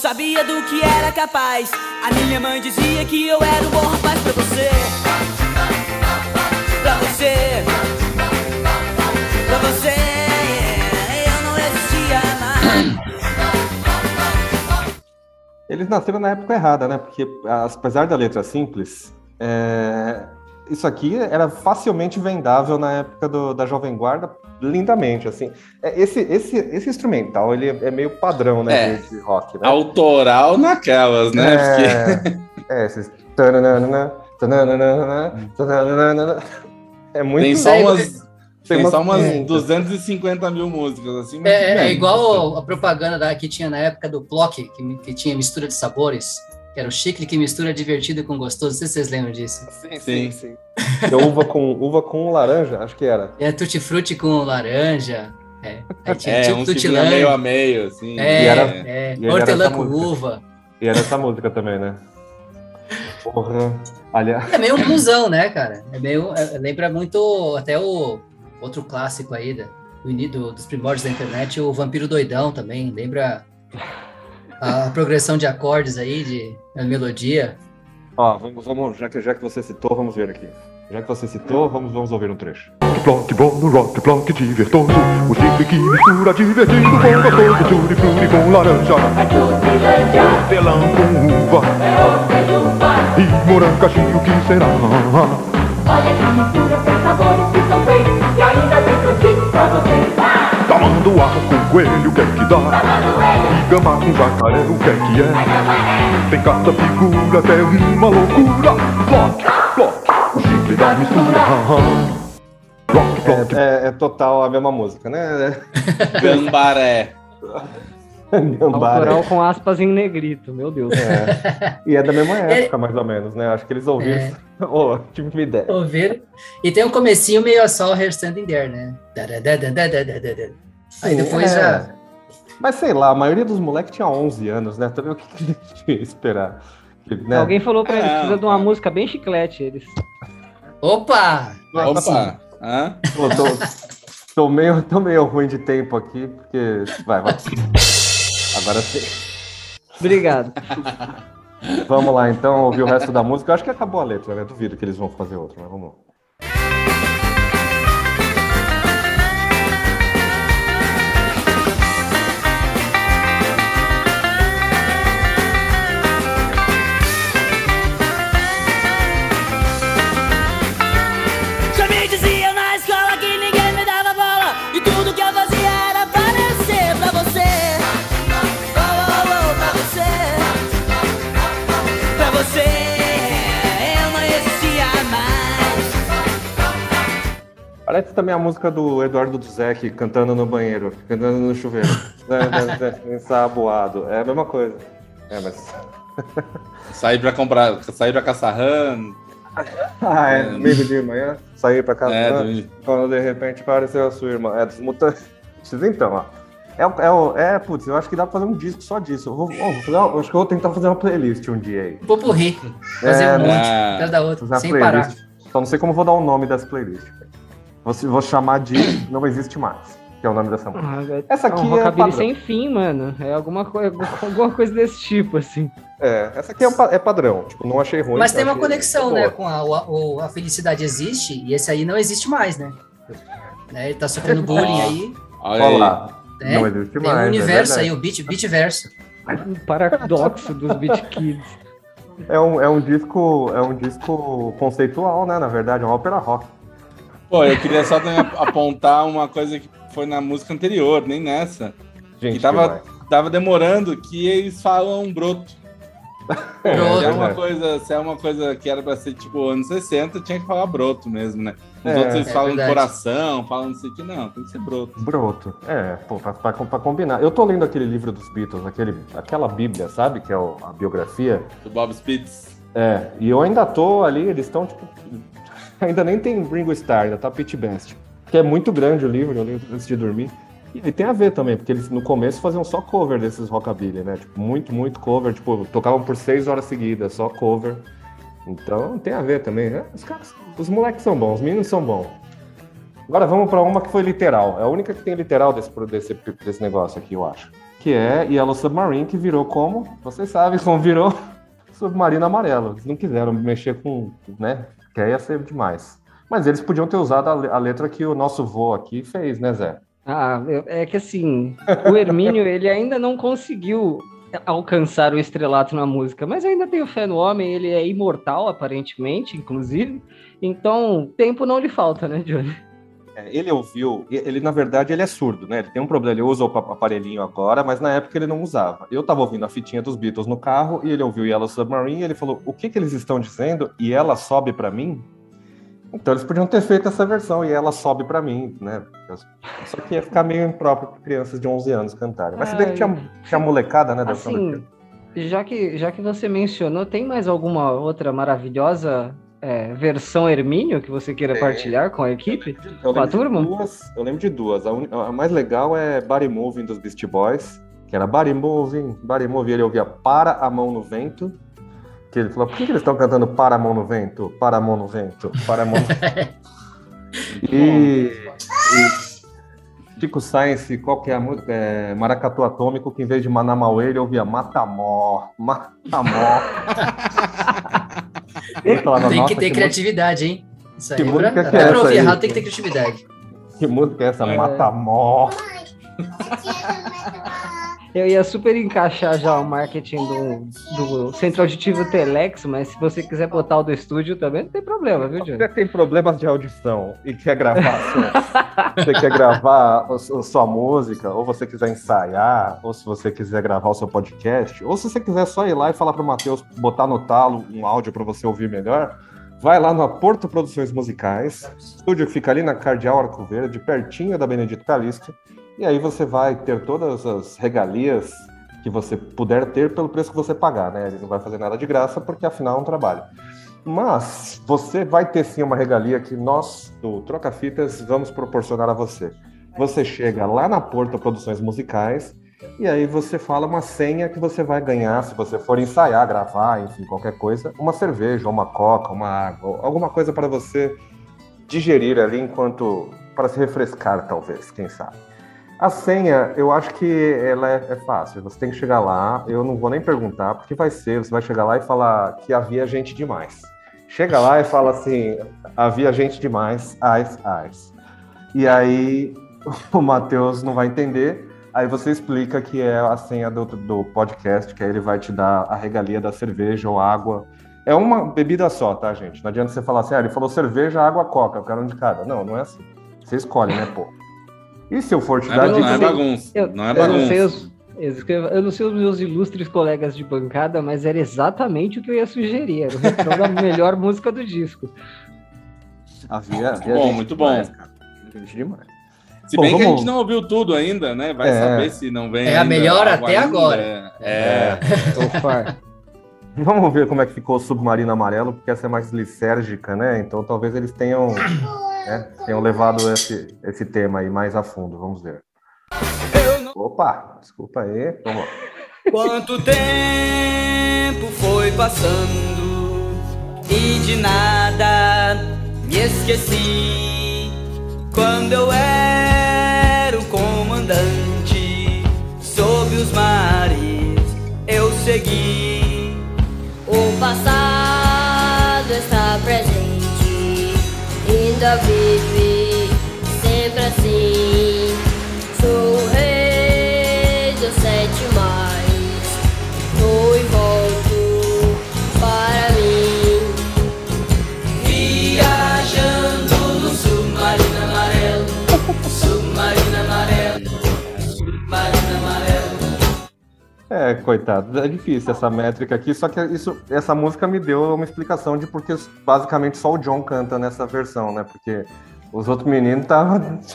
sabia do que era capaz. A minha mãe dizia que eu era um bom rapaz pra você. Pra você. Pra você. Eu não existia mais. Eles nasceram na época errada, né? Porque apesar da letra simples, é... isso aqui era facilmente vendável na época do, da Jovem Guarda lindamente, assim. É, esse, esse, esse instrumental, ele é meio padrão, né, é, de, rock, né? Autoral naquelas, né? É, Porque... é esses... É muito... Tem só umas... Tem, tem só umas 250 mil músicas, assim. É, é, igual a propaganda da, que tinha na época do Plock, que, que tinha mistura de sabores. Que era o chicle que mistura divertido com gostoso. Não sei se vocês lembram disso. Sim, sim. sim. É uva com, uva com laranja, acho que era. É tutti frutti com laranja. É, aí tinha é, tipo um tutti meio a meio, assim. É, era, é. hortelã com uva. E era essa música também, né? Porra. Aliás... É meio um blusão, né, cara? É meio, é, lembra muito até o outro clássico aí da, do, dos primórdios da internet, o Vampiro Doidão também. Lembra a progressão de acordes aí, de a melodia. Ó, vamos, vamos já, que, já que você citou, vamos ver aqui. Já que você citou, vamos, vamos ouvir um trecho. Block, bom no rock, block divertoso O tipo que mistura divertido com gostoso frutti com laranja Hortelã com uva E morango caixinho, que será? Olha que mistura, tem sabores que são feitos E ainda tem frutinho pra você Quando arco com coelho, o que é que dá? Gama com jacaré, o que é que é? Tem cada figura, até uma loucura. Block, block, o chifre da mistura. Block, block, É, é- é total a mesma música, né? Gambaré. Gambara. Autoral com aspas em negrito, meu Deus. É. E é da mesma época, mais ou menos, né? Acho que eles ouviram. É. Ô, tive uma ideia. Ouvir. E tem um comecinho meio só Her Standing There, né? Aí Sim, depois é. já. Mas sei lá, a maioria dos moleques tinha 11 anos, né? Também o que que eles esperar? Né? Alguém falou pra eles, É, precisa de uma é. música bem chiclete, eles. Opa! Opa! Hã? Pô, tô, tô meio, tô meio ruim de tempo aqui, porque. Vai, vai. Agora sim. Obrigado. Vamos lá, então, ouvir o resto da música. Eu acho que acabou a letra, né? Duvido que eles vão fazer outra, mas vamos lá. Parece também a música do Eduardo Duzek cantando no banheiro, cantando no chuveiro. Né, né, né, Ensaboado. É a mesma coisa. É, mas. Sair pra comprar, sair pra caçar rã. Ah, é, meio de manhã, sair pra casa. É, do- Quando de repente apareceu a sua irmã. É dos mutantes. Então, ó. É, é, é, putz, eu acho que dá pra fazer um disco só disso. Eu vou, vou fazer eu acho que eu vou tentar fazer uma playlist um dia aí. Popurri. Fazer É, um monte, cada uma sem parar. playlist. Só não sei como eu vou dar o nome dessa playlist. Vou, vou chamar de Não Existe Mais, que é o nome dessa música. Ah, Essa é aqui um é rockabilly padrão. sem fim, mano. É alguma, coisa, alguma coisa desse tipo, assim. É, essa aqui é, um pa- é padrão. Tipo, não achei ruim. Mas tem uma conexão, boa. né? Com a, o- a felicidade existe e esse aí não existe mais, né? Né, Ele tá sofrendo bullying aí. Olha Olha aí. lá. né? Não existe Tem mais. um é universo aí, verdade. o beat, beat verso. Um paradoxo dos Beat Kids. É um, é um disco, é um disco conceitual, né? Na verdade, é uma ópera rock. Pô, eu queria só apontar uma coisa que foi na música anterior, nem nessa. Gente, Que tava, demais. tava demorando que eles falam broto. É, Broto. Se é uma coisa, se é uma coisa que era pra ser tipo anos 60, tinha que falar broto mesmo, né? Os É. outros eles É falam verdade. coração, falam não sei o que, não, tem que ser broto. Broto. É, pô, pra, pra, pra combinar. Eu tô lendo aquele livro dos Beatles, aquele, aquela bíblia, sabe? Que é o- a biografia. Do Bob Spitz. É, e eu ainda tô ali, eles estão, tipo. Ainda nem tem Ringo Starr, ainda tá Best. Que é muito grande o livro, eu li antes de dormir. E tem a ver também, porque eles no começo faziam só cover desses rockabilly, né? Tipo, muito, muito cover. Tipo, tocavam por seis horas seguidas, só cover. Então tem a ver também. né? Os caras, os moleques são bons, os meninos são bons. Agora vamos pra uma que foi literal. É a única que tem literal desse, desse, desse negócio aqui, eu acho. Que é Yellow Submarine, que virou como? Vocês sabem como virou Submarino Amarelo. Eles não quiseram mexer com, né? Que aí ia ser demais. Mas eles podiam ter usado a, le- a letra que o nosso vô aqui fez, né, Zé? Ah, é que assim, o Hermínio, ele ainda não conseguiu alcançar o estrelato na música, mas ainda tenho fé no homem, ele é imortal, aparentemente, inclusive. Então, tempo não lhe falta, né, Johnny? É, ele ouviu, ele na verdade ele é surdo, né? Ele tem um problema, ele usa o pa- aparelhinho agora, mas na época ele não usava. Eu tava ouvindo a fitinha dos Beatles no carro e ele ouviu Yellow Submarine e ele falou: "O que que eles estão dizendo?" E ela sobe pra mim. Então eles podiam ter feito essa versão e ela sobe pra mim, né? Só que ia ficar meio impróprio para crianças de 11 anos cantarem. Mas se bem que tinha, tinha molecada, né? Assim, já que, já que você mencionou, tem mais alguma outra maravilhosa é, versão Hermínio que você queira Tem. partilhar com a equipe? Eu Com a lembro, de turma? duas, eu lembro de duas. A, uni- a mais legal é Body Moving dos Beastie Boys, que era Body Moving, Body Moving. Ele ouvia Para a Mão no Vento. Que ele falou: por que, que eles estão cantando Para a Mão no Vento? Para a Mão no Vento? Para a Mão no Vento. e, e Chico Science, qual que é a música? É Maracatu Atômico, que em vez de Manamauê, ele ouvia Matamó, Matamó. Falava, Tem "Nossa, que ter que criatividade, hein? Isso aí, que pra, música que até é pra ouvir aí? errado tem que ter criatividade. Que música é essa? É. Matamó. Eu ia super encaixar já o marketing do, do centro auditivo Telex, mas se você quiser botar o do estúdio também, não tem problema, viu, Johnny? Você tem problemas de audição e quer gravar sua, você quer gravar a sua música, ou você quiser ensaiar, ou se você quiser gravar o seu podcast, ou se você quiser só ir lá e falar para o Matheus botar no talo um áudio para você ouvir melhor, vai lá no Porto Produções Musicais, estúdio que fica ali na Cardeal Arco Verde, pertinho da Benedito Calixto, e aí você vai ter todas as regalias que você puder ter pelo preço que você pagar, né? Ele não vai fazer nada de graça porque afinal é um trabalho. Mas você vai ter sim uma regalia que nós do Troca Fitas vamos proporcionar a você. Você chega lá na Porta Produções Musicais e aí você fala uma senha que você vai ganhar se você for ensaiar, gravar, enfim, qualquer coisa, uma cerveja, uma coca, uma água, alguma coisa para você digerir ali enquanto para se refrescar talvez, quem sabe. A senha, eu acho que ela é, é, fácil. Você tem que chegar lá, eu não vou nem perguntar, porque vai ser, você vai chegar lá e falar que havia gente demais. Chega lá e fala assim, havia gente demais, ais, ais. E aí o Matheus não vai entender, aí você explica que é a senha do, do podcast, que aí ele vai te dar a regalia da cerveja ou água. É uma bebida só, tá, gente? Não adianta você falar assim, ah, ele falou cerveja, água, coca, eu quero um de cada. Não, não é assim. Você escolhe, né, pô? E se eu for te dar Não, não é bagunça. Eu, não é eu bagunça. Não sei os, eu não sei os meus ilustres colegas de bancada, mas era exatamente o que eu ia sugerir. Era o refrão da melhor música do disco. Havia, havia Bom, muito demais, bom. cara. Gente demais. Se Bom, bem que a vamos- gente não ouviu tudo ainda, né? Vai É. saber se não vem. É a melhor até ainda. agora. É. Opa. Vamos ver como é que ficou o submarino amarelo, porque essa é mais lisérgica, né? Então talvez eles tenham, né, tenham levado esse, esse tema aí mais a fundo. Vamos ver. Opa, desculpa aí. Vamos lá. Quanto tempo foi passando e de nada me esqueci quando eu era o comandante sob os mares eu segui ainda vive É, coitado, é difícil essa métrica aqui, só que isso, essa música me deu uma explicação de porque basicamente só o John canta nessa versão, né? Porque os outros meninos estavam.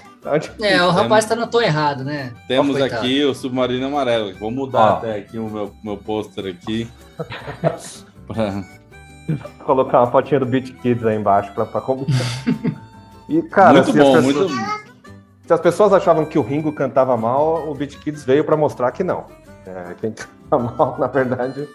É, o rapaz tá no tom errado, né? Temos coitado. aqui o submarino amarelo. Vou mudar Ó. até aqui o meu, meu pôster aqui. Pra- colocar uma fotinha do Beat Kids aí embaixo pra, pra combinar. E, cara, muito se, as bom, pessoas, muito se as pessoas achavam que o Ringo cantava mal, o Beat Kids veio pra mostrar que não. É, quem canta mal, na verdade,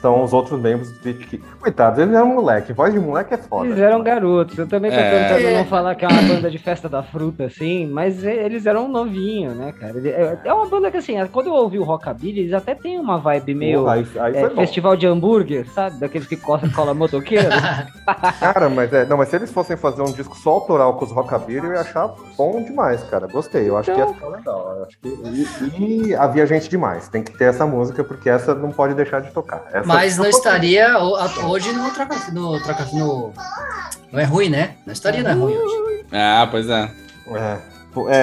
são os outros membros do Beat Kids. Coitados, eles eram moleque. Voz de moleque é foda. Eles eram garotos. Eu também tô É. tentando não falar que é uma banda de festa da fruta, assim, mas eles eram novinhos, né, cara? É é uma banda que, assim, quando eu ouvi o Rockabilly, eles até têm uma vibe meio Porra, aí, aí é, festival de hambúrguer, sabe? Daqueles que cola, cola motoqueiro. Cara, mas é, não, mas se eles fossem fazer um disco só autoral com os Rockabilly, eu ia achar bom demais, cara. Gostei, eu acho que ia ficar legal. Eu acho que, e, e havia gente demais. Tem que ter essa música, porque essa não pode deixar de tocar. Essa- Mas não estaria hoje no troca, no troca no não é ruim, né? Não estaria não é ruim hoje. Ah, pois é. É, é,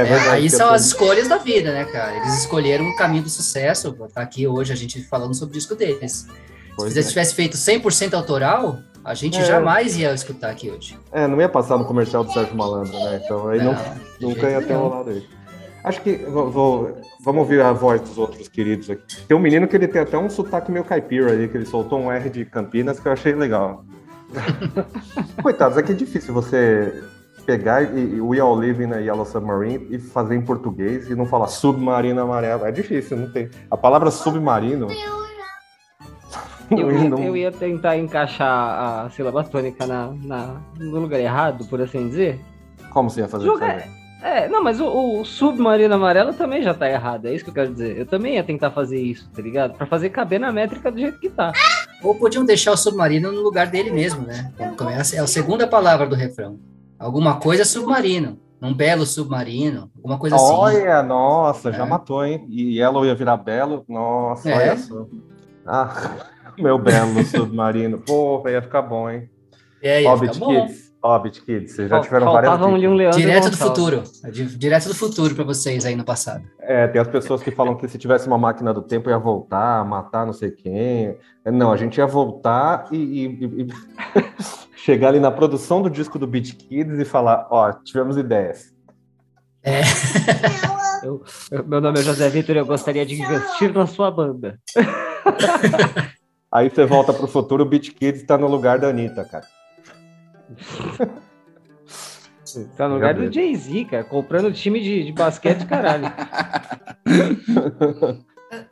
É, verdade. aí que são as escolhas da vida, né, cara? Eles escolheram o caminho do sucesso. Tá aqui hoje a gente falando sobre o disco deles. Se Pois eles é. tivesse feito 100% autoral, a gente É. jamais ia escutar aqui hoje. É, não ia passar no comercial do Sérgio Malandro, né? Então aí não, de nunca ia ter rolado isso. Acho que vou, vou- vamos ouvir a voz dos outros queridos aqui. Tem um menino que ele tem até um sotaque meio caipira aí, que ele soltou um R de Campinas que eu achei legal. Coitados, é que é difícil você pegar e, e We All Live in a Yellow Submarine e fazer em português e não falar submarino amarelo. É difícil, não tem. A palavra submarino. Eu, ia- eu ia tentar encaixar a sílaba tônica na, na- no lugar errado, por assim dizer. Como você ia fazer Jogar- isso? É, não, mas o, o submarino amarelo também já tá errado, é isso que eu quero dizer. Eu também ia tentar fazer isso, tá ligado? Pra fazer caber na métrica do jeito que tá. Ou podiam deixar o submarino no lugar dele mesmo, né? Começa, é a segunda palavra do refrão. Alguma coisa submarino. Um belo submarino, alguma coisa assim. Olha, nossa, já É. matou, hein? E Yellow ia virar belo. Nossa, É. olha só. Ah, meu belo submarino. Porra, ia ficar bom, hein? É, ia Hobbit ficar bom. Kids. Hobbit Kids, vocês já tiveram várias ali um dicas. Leandro Direto do futuro. É di- Direto do futuro para vocês aí no passado. É, tem as pessoas que falam que se tivesse uma máquina do tempo ia voltar, matar não sei quem. Não, a gente ia voltar e, e- e- chegar ali na produção do disco do Beat Kids e falar, ó, tivemos ideias. Eu- meu nome é José Vitor e eu gostaria de investir na sua banda. Aí você volta pro futuro, o Beat Kids tá no lugar da Anitta, cara. Tá no lugar do Jay-Z, cara, comprando time de, de basquete, caralho.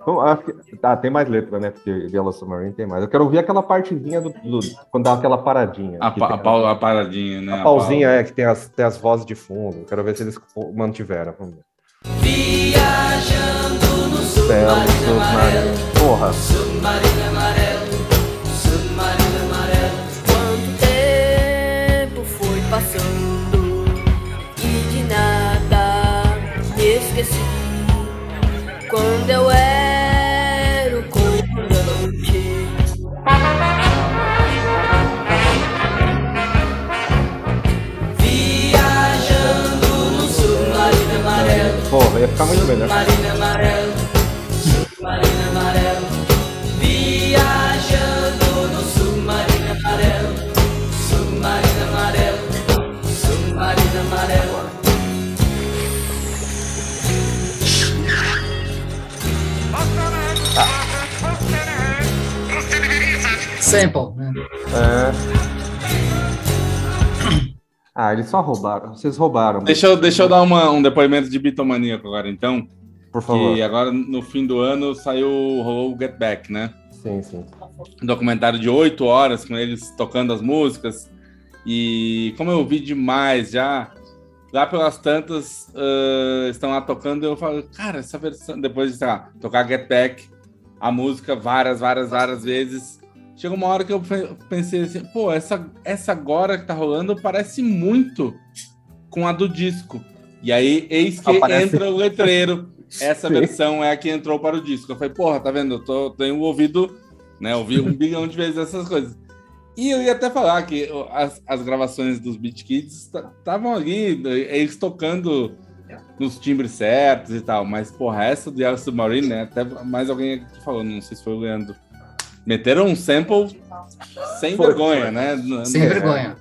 Bom, acho que- Ah, tem mais letra, né? Porque Yellow Submarine tem mais. Eu quero ouvir aquela partezinha do, do- quando dá aquela paradinha. A, pa- a pau- a paradinha, né? a pausinha é que tem as, tem as vozes de fundo. Eu Quero ver se eles mantiveram. Vamos ver. Viajando no submarino amarelo. Porra. submarino amarelo, Quando eu era o comandante. Viajando no submarino amarelo. Porra, ia ficar muito melhor. Submarino amarelo, Sample, né? É. Ah, eles só roubaram. Vocês roubaram. Deixa eu, deixa eu dar uma- um depoimento de bitomaníaco agora, então. Por favor. Que agora, no fim do ano, saiu o Get Back, né? Sim, sim. um documentário de oito horas com eles tocando as músicas. E como eu vi demais já, lá pelas tantas ah, estão lá tocando, eu falo, cara, essa versão, depois de sei lá, tocar Get Back, a música várias, várias, várias vezes. Chegou uma hora que eu pe- pensei assim, pô, essa, essa agora que tá rolando parece muito com a do disco. E aí, eis que Aparece. entra o letreiro. Essa Sim. versão é a que entrou para o disco. Eu falei, porra, tá vendo? Eu tô, tenho ouvido né? Ouvi um bilhão de vezes essas coisas. E eu ia até falar que as, as gravações dos Beat Kids estavam ali, eles tocando nos timbres certos e tal, mas porra, essa do Yellow Submarine, né? Até mais alguém aqui falou, não sei se foi o Leandro. Meteram um sample sem Foi, vergonha, foi. né? Sem no- vergonha.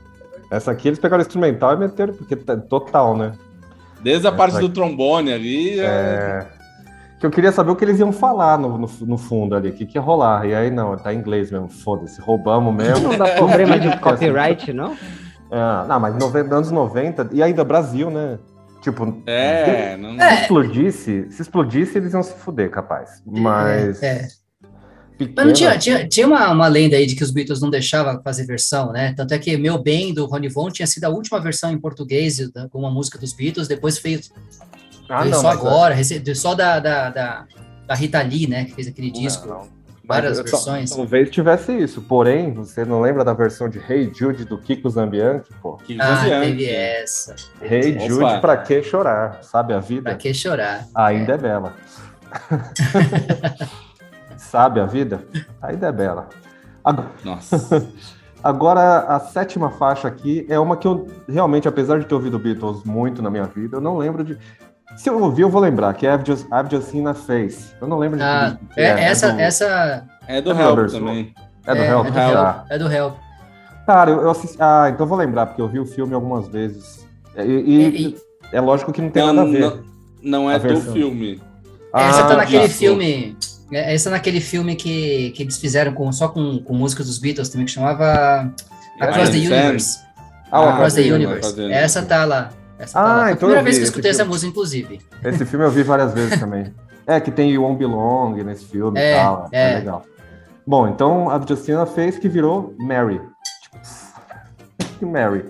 Essa aqui eles pegaram o instrumental e meteram, porque tá total, né? Desde a parte Essa do aqui. trombone ali. é- É, Que eu queria saber o que eles iam falar no, no, no fundo ali, o que, que ia rolar. E aí, não, tá em inglês mesmo, foda-se, roubamos mesmo. Não dá problema de Assim, copyright, não? É, não, mas anos 90, e ainda Brasil, né? Tipo, É, não... se explodisse, se explodisse, eles iam se fuder, capaz. Mas. É. pequena- Mas não tinha, tinha, tinha uma, uma lenda aí de que os Beatles não deixavam fazer versão, né? Tanto é que Meu Bem, do Ronnie Von, tinha sido a última versão em português da- com uma música dos Beatles, depois fez, Ah, fez não, só mas- agora, rece- só da, da, da, da Rita Lee, né? Que fez aquele disco, Não, várias Mas, só- versões. Talvez tivesse isso, porém, você não lembra da versão de Hey Jude do Kiko Zambianchi, pô? Que Ah, Zambianchi. teve essa. Hey Opa. Jude, pra que chorar? Sabe a vida? Pra que chorar? Ainda é bela. Sabe a vida? Ainda é bela. Agora, Nossa. agora, a sétima faixa aqui é uma que eu realmente, apesar de ter ouvido Beatles muito na minha vida, eu não lembro de. Se eu ouvir, eu vou lembrar, que é I've Just, I've Just Seen a Face. Eu não lembro de Ah, que é, é, essa, do, essa É do É do Help Anderson. também. é do é, Help. é do Ah. Help. É do Help. Cara, eu, eu assisti. Ah, então eu vou lembrar, porque eu vi o filme algumas vezes. E, e- E- é lógico que não tem Não, nada a ver. não, não é do filme. essa Ah, tá naquele já. filme. é, Essa naquele filme que, que eles fizeram com, só com, com música dos Beatles também, que chamava Across the. Universe. Ah, Across the Universe. Essa tá lá. Essa tá Ah, lá. Foi a então primeira vez que eu escutei essa filme. música, inclusive. Esse filme eu vi várias vezes também. É, que tem You Won't Belong nesse filme É, e tal. É. é. legal. Bom, então a Justina fez que virou Mary. Tipo, Mary.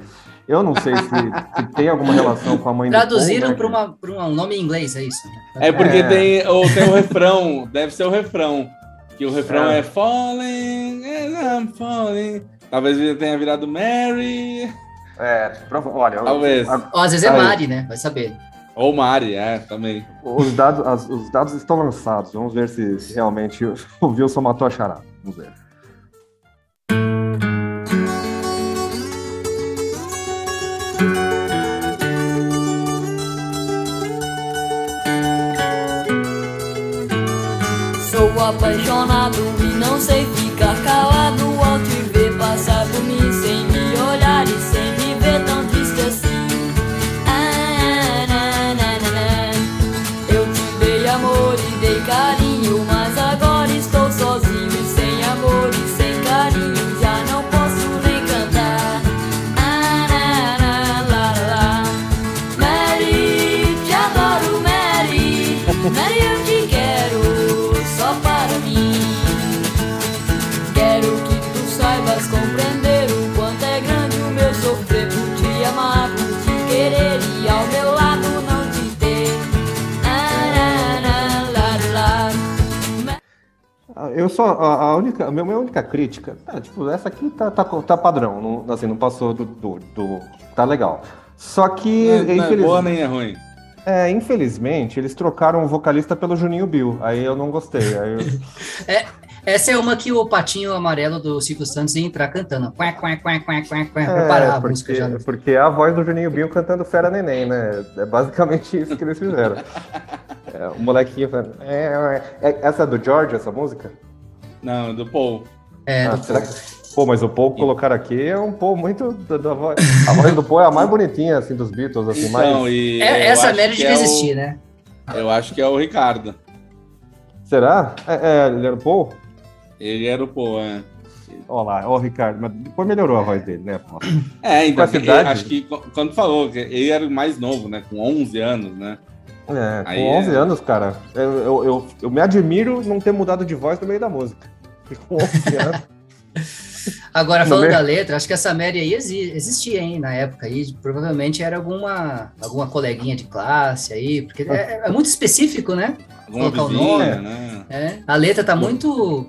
Eu não sei se, se tem alguma relação com a mãe Traduziram para né? um nome em inglês, é isso? né? É porque É. tem, ou tem o refrão, deve ser o refrão. Que o refrão É. é, Falling, and I'm falling. Talvez ele tenha virado Mary. É, olha, Talvez. a- Ó, às vezes é Aí. Mari, né? Vai saber. Ou Mari, é, também. os, dados, as- os dados estão lançados. Vamos ver se, se realmente o Wilson matou a charada. Vamos ver. Apaixonado e não sei ficar calado Eu só. A, a única, a minha, única crítica. Tá, tipo, essa aqui tá, tá, tá padrão. Não, assim, não passou do, do, do- Tá legal. Só que. Não, não é infeliz- boa nem é ruim. é, infelizmente, eles trocaram o vocalista pelo Juninho Bill. Aí eu não gostei. Aí eu- Essa é uma que o patinho amarelo do Silvio Santos ia entrar cantando. Quá, quá, quá, quá, quá, quá, É, preparar a porque, música já. porque é a voz do Juninho Bill cantando Fera Neném, né? É basicamente isso que eles fizeram. É, o molequinho falando. "É, é, é." Essa é do George, essa música? Não, do Paul. É, Ah, do será que- Pô, mas o Paul colocar aqui é um Paul muito. Da, da voz. A voz do Paul é a mais bonitinha, assim, dos Beatles, assim, Então, mais. e É, essa merda devia é o- existir, né? Eu acho que é o Ricardo. Será? É, é, ele era o Paul? Ele era o é. Olha lá, ó, o Ricardo. Mas depois melhorou a voz dele, né? pô? É, então, Com essa que- idade? acho que qu- quando falou que ele era o mais novo, né? Com 11 anos, né? É, Aí com é. 11 anos, cara. Eu, eu, eu, eu me admiro não ter mudado de voz no meio da música. Com 11 anos. Agora, falando meio- da letra, acho que essa Mary aí exi- existia, hein, na época aí. Provavelmente era alguma, alguma coleguinha de classe aí, porque é, é muito específico, né? Alguma Colocar o vizinha, nome. né? É, a letra tá muito.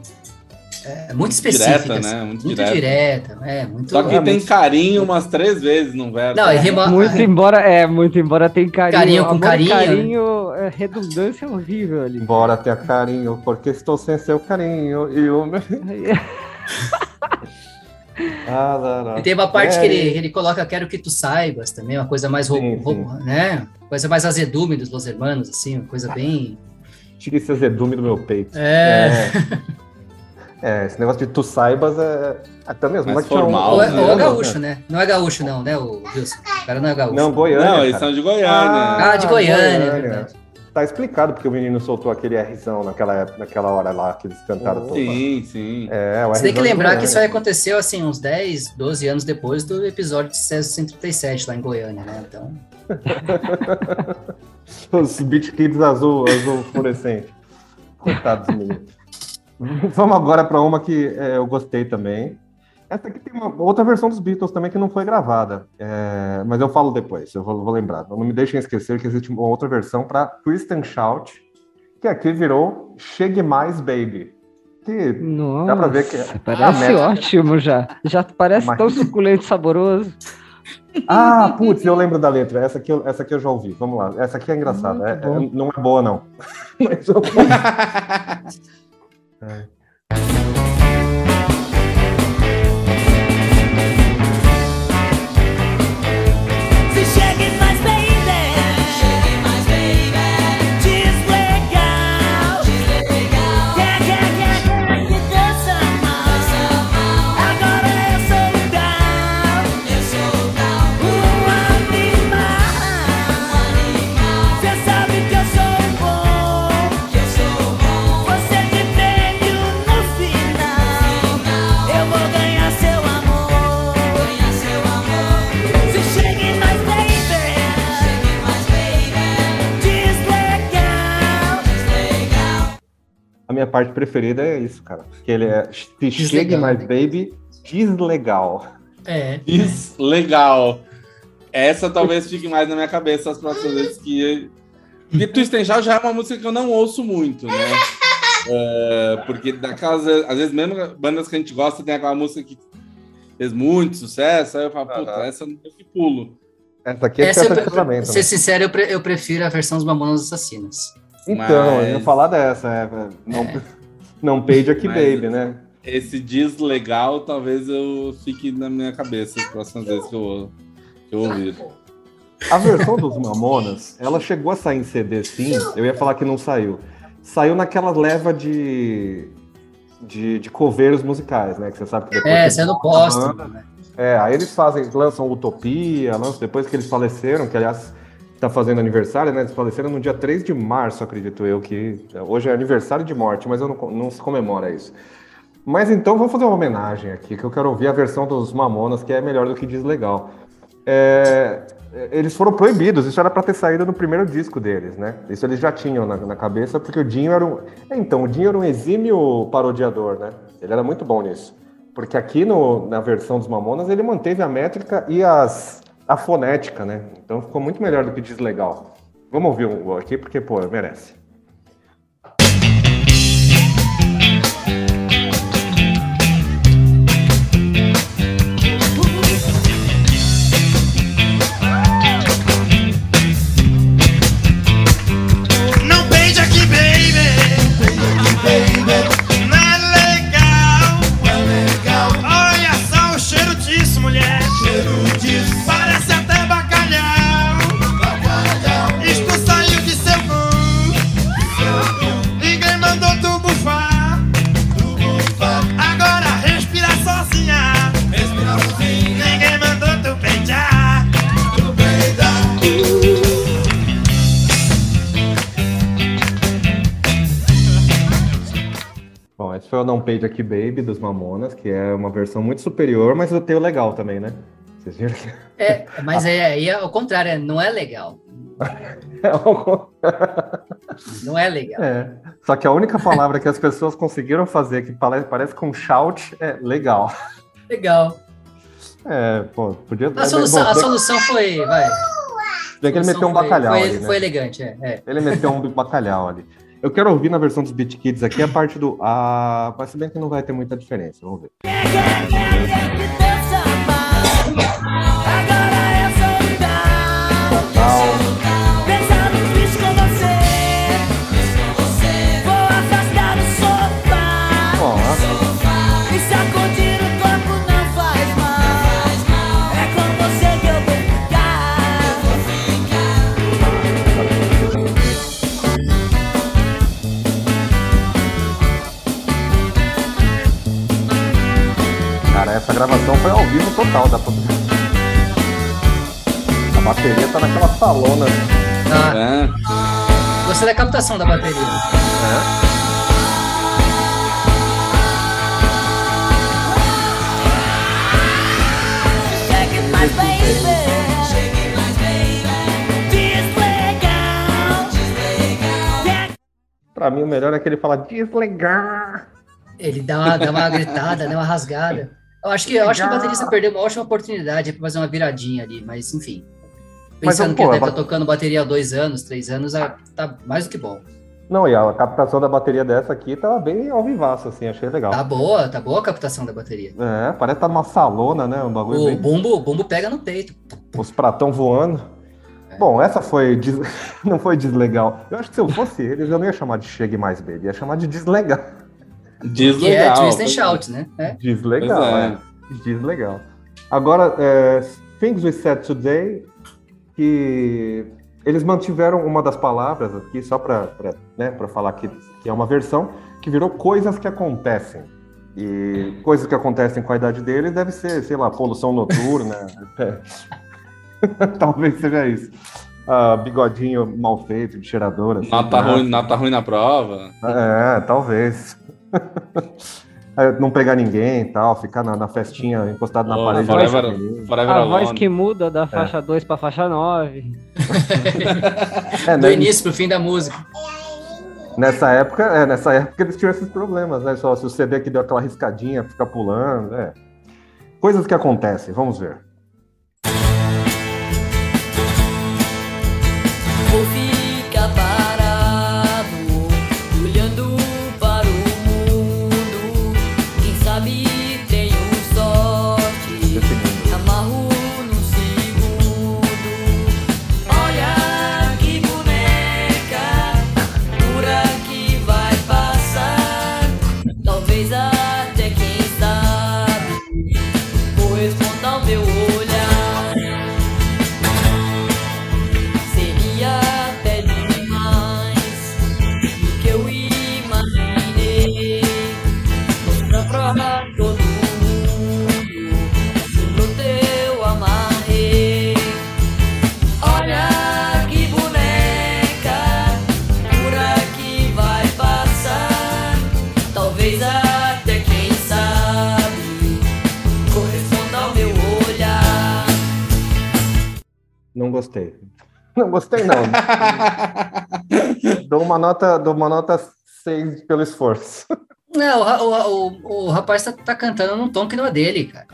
É, muito específica. direta, assim, né? Muito Muito, direta. direta. é, muito. Só que É, tem muito- carinho umas três vezes no verso. Não, e rima. Muito embora, é, muito embora tem carinho. Carinho com amor carinho, né? carinho, é, redundância horrível ali. Embora tenha carinho, porque estou sem seu carinho. E o meu. Ah, lá, lá. E tem uma parte É, que ele, que ele coloca Quero que tu saibas também, uma coisa mais Sim, roubo, sim. né? Coisa mais azedume dos Los Hermanos, assim, uma coisa bem. Tira esse azedume do meu peito. É. É, esse negócio de tu saibas é. Até mesmo. Mais mas um- formal, Ou é, né? ou é gaúcho, né? Não é gaúcho, não, né, o Wilson? O cara não é gaúcho. Não, Goiânia. Não, eles cara. são de Goiânia. Ah, de Goiânia, é verdade. Tá explicado porque o menino soltou aquele Rzão naquela, época- naquela hora lá que eles cantaram. todo. Sim, sim. É, o Você tem que lembrar que Goiânia. isso aí aconteceu, assim, uns 10, 12 anos depois do episódio de César 137 lá em Goiânia, né? Então, Os Beat Kids azul, azul fluorescente. Coitados dos meninos. Vamos agora para uma que é, eu gostei também. Essa aqui tem uma outra versão dos Beatles também que não foi gravada, É, mas eu falo depois, eu vou, vou lembrar. Não me deixem esquecer que existe uma outra versão para Twist and Shout, que aqui virou Chegue Mais Baby. Que Nossa, Dá pra ver que- parece a meta- ótimo já. Já parece Mas- tão suculento e saboroso. Ah, putz, eu lembro da letra. Essa aqui, eu- essa aqui eu já ouvi. Vamos lá. Essa aqui é engraçada. É- é- não é boa, não. Mas eu... Se A minha parte preferida é isso, cara. Que ele é Chegue Deslegal. Mais Baby, deslegal. é. Isso, legal. Essa talvez fique mais na minha cabeça as próximas vezes que. Porque Twist and Shout já é uma música que eu não ouço muito, né? É, porque daquelas, às vezes, mesmo bandas que a gente gosta, tem aquela música que fez muito sucesso. Aí eu falo, puta, Aham. essa eu que pulo. Essa aqui é Essa, eu, pra né? ser sincero, eu, pre- eu prefiro a versão dos Mamonas Assassinas. Então, eu ia Mas- falar dessa. é, é, não, não page aqui, Mas- baby, né? Esse deslegal, talvez eu fique na minha cabeça as próximas vezes que eu, que eu ouvir. A versão dos Mamonas, ela chegou a sair em CD sim. Eu ia falar que não saiu. Saiu naquela leva de. De, de coveiros musicais, né? Que você sabe que depois. É, que sendo a póstumo. banda- né? É, aí eles fazem, lançam Utopia, lançam depois que eles faleceram, que aliás tá fazendo aniversário, né? Eles faleceram no dia 3 de março, acredito eu, que hoje é aniversário de morte, mas eu não, não se comemora isso. Mas então vamos fazer uma homenagem aqui, que eu quero ouvir a versão dos Mamonas, que é melhor do que diz legal. É, eles foram proibidos, isso era para ter saído no primeiro disco deles, né? Isso eles já tinham na, na cabeça, porque o Dinho era um. é, Então, o Dinho era um exímio parodiador, né? Ele era muito bom nisso. Porque aqui no- na versão dos Mamonas ele manteve a métrica e as, a fonética, né? Então ficou muito melhor do que diz legal. Vamos ouvir um aqui, porque, pô, merece. Foi o Não Page Aqui Baby dos Mamonas, que é uma versão muito superior, mas eu tenho legal também, né? Vocês viram É, mas aí, aí é o contrário, é, não é legal. é Não é legal. É. Só que a única palavra que as pessoas conseguiram fazer que pare- parece com shout é legal. Legal. É, pô, podia. A solução, bom, a solução foi. Vai. Ele meteu um foi- bacalhau foi, ali, né? foi elegante, é. é. Ele meteu um bacalhau ali. Eu quero ouvir na versão dos Beat Kids aqui a parte do. Ah, mas se bem que não vai ter muita diferença, vamos ver. Agora eu cara, essa gravação foi ao vivo total. Dá pra... A bateria tá naquela salona. Ah, É. gostei da captação da bateria. Deslegal. Pra mim, o melhor é que ele fala desligar. Ele dá uma, dá uma gritada, dá uma rasgada. Eu acho que, eu acho que o baterista perdeu uma ótima oportunidade para fazer uma viradinha ali, mas enfim. Mas, Pensando pô, que ele a deve estar tocando bateria há dois anos, três anos, ah, tá mais do que bom. Não, e a captação da bateria dessa aqui tava bem ao vivaço, assim, achei legal. Tá boa, tá boa a captação da bateria. É, parece que tá numa salona, né? Um bagulho O bem... bumbo, o bumbo pega no peito. Os pratão voando. Bom, essa foi. des- Não foi deslegal. Eu acho que se eu fosse eles, eu não ia chamar de chegue mais, baby. Ia chamar de deslegal. Que é Deslegal. twist and shout, né? É. Deslegal, é. é. Deslegal. Agora, é, Things We Said Today, que eles mantiveram uma das palavras aqui, só para né, pra falar que, que é uma versão, que virou coisas que acontecem. E coisas que acontecem com a idade deles deve ser, sei lá, poluição noturna. É. Talvez seja isso. Ah, bigodinho mal feito, de cheiradora. assim, Nota né? ruim, nota ruim na prova. É, talvez. É, Não pegar ninguém e tal, ficar na, na festinha encostado na Oh, parede. forever, É, forever A voz alone. que muda da faixa 2 pra faixa 9. É, Do né, início pro fim da música. nessa época, é, nessa época eles tinham esses problemas, né? Só se o CD aqui deu aquela riscadinha, fica pulando, é. Coisas que acontecem, vamos ver. Gostei. Não gostei, não. dou uma nota, dou uma nota 6 pelo esforço. Não, o, o, o, o rapaz tá, tá cantando num tom que não é dele, cara.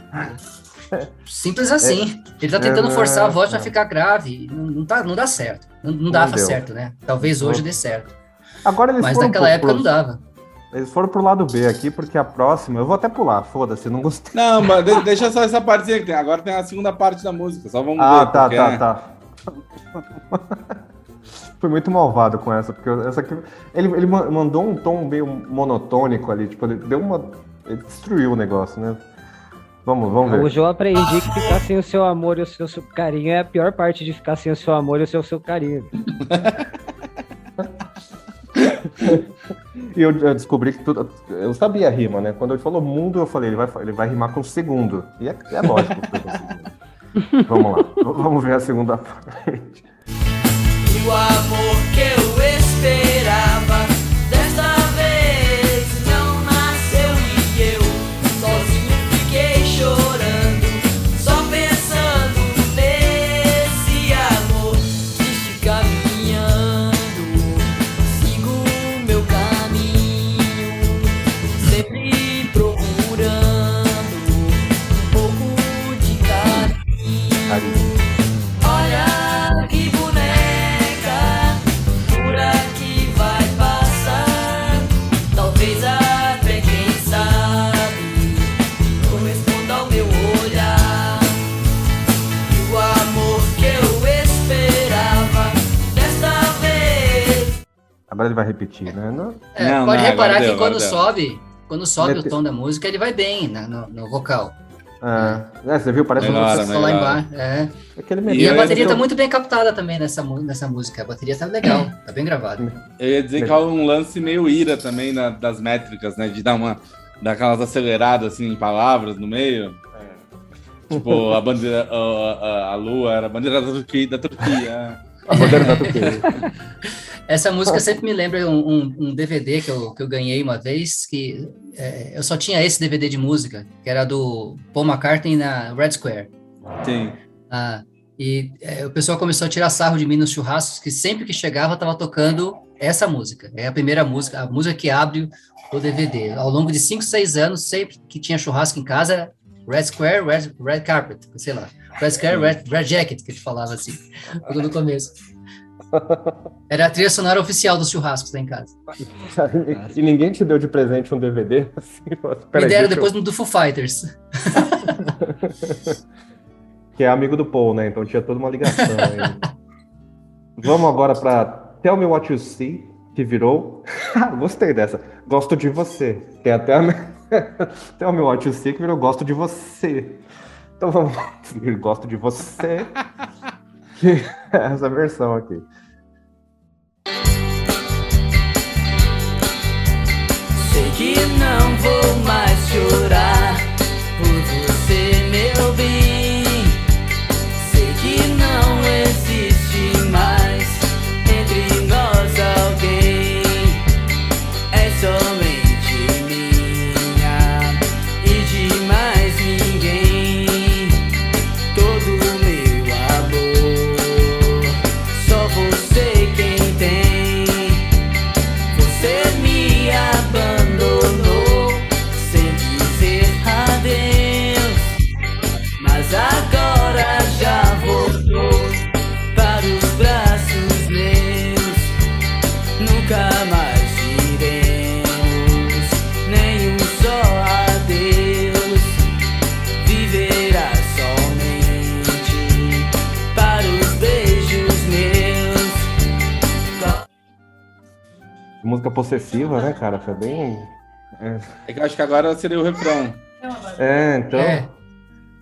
Simples assim. Ele tá tentando É, forçar a voz pra é. ficar grave. Não, não, tá, não dá certo. Não, não dava deu. certo, né? Talvez hoje dê certo. Agora eles Mas naquela época pro- não dava. Eles foram pro lado B aqui, porque a próxima, eu vou até pular, foda-se, não gostei. Não, mas de- deixa só essa partezinha que tem. Agora tem a segunda parte da música. Só vamos Ah, ver. tá, porque, tá, né? tá. Fui muito malvado com essa, porque essa aqui. Ele, ele ma- mandou um tom meio monotônico ali, tipo, ele deu uma. Ele destruiu o negócio, né? Vamos, vamos ver. Hoje eu aprendi que ficar sem o seu amor e o seu, seu carinho é a pior parte de ficar sem o seu amor e o seu, seu carinho. E eu, eu descobri que tudo. Eu sabia a rima, né? Quando ele falou mundo, eu falei, ele vai, ele vai rimar com segundo. E é, é lógico que. Vamos lá, vamos ver a segunda parte. E o amor que eu esperava Agora ele vai repetir, né? Não- É, Não, pode não, reparar agora que deu, quando deu. sobe, quando sobe Mete- o tom da música, ele vai bem na- no, no vocal. É, é, você viu? Parece Melhora, um. Falar melhora. embaixo. É. Aquele E, menino. a eu- bateria eu- tá muito bem captada também nessa, nessa música. A bateria tá legal, tá bem gravada. Eu ia dizer que é um lance meio ira também na- das métricas, né? De dar uma. dar aquelas aceleradas assim em palavras no meio. Tipo, a bandeira. A, a- a lua era a bandeira da Turquia. Da Turquia. A bandeira da Turquia. Essa música sempre me lembra um, um- um DVD que eu, que eu ganhei uma vez, que é, eu só tinha esse DVD de música, que era do Paul McCartney na Red Square. Sim. Ah, e é, o pessoal começou a tirar sarro de mim nos churrascos, que sempre que chegava tava tocando essa música. É a primeira música, a música que abre o DVD. Ao longo de 5, 6 anos, sempre que tinha churrasco em casa, Red Square, Red, Red Carpet, sei lá. Red Square, Red, Red Jacket, que ele falava assim, no começo. Era a trilha sonora oficial dos churrascos lá em casa. e ninguém te deu de presente um DVD? Assim, Me deram eu- depois do Foo Fighters. Que é amigo do Paul, né? Então tinha toda uma ligação aí. Vamos agora para Tell Me What You See, que virou. Gostei dessa. Gosto de você. Tem até a. Tell Me What You See, que virou Gosto de você. Então vamos. Gosto de você. Essa versão aqui. Sei que não vou mais chorar Música possessiva, né, cara? Foi bem. É, É que eu acho que agora seria o refrão. é, então. É.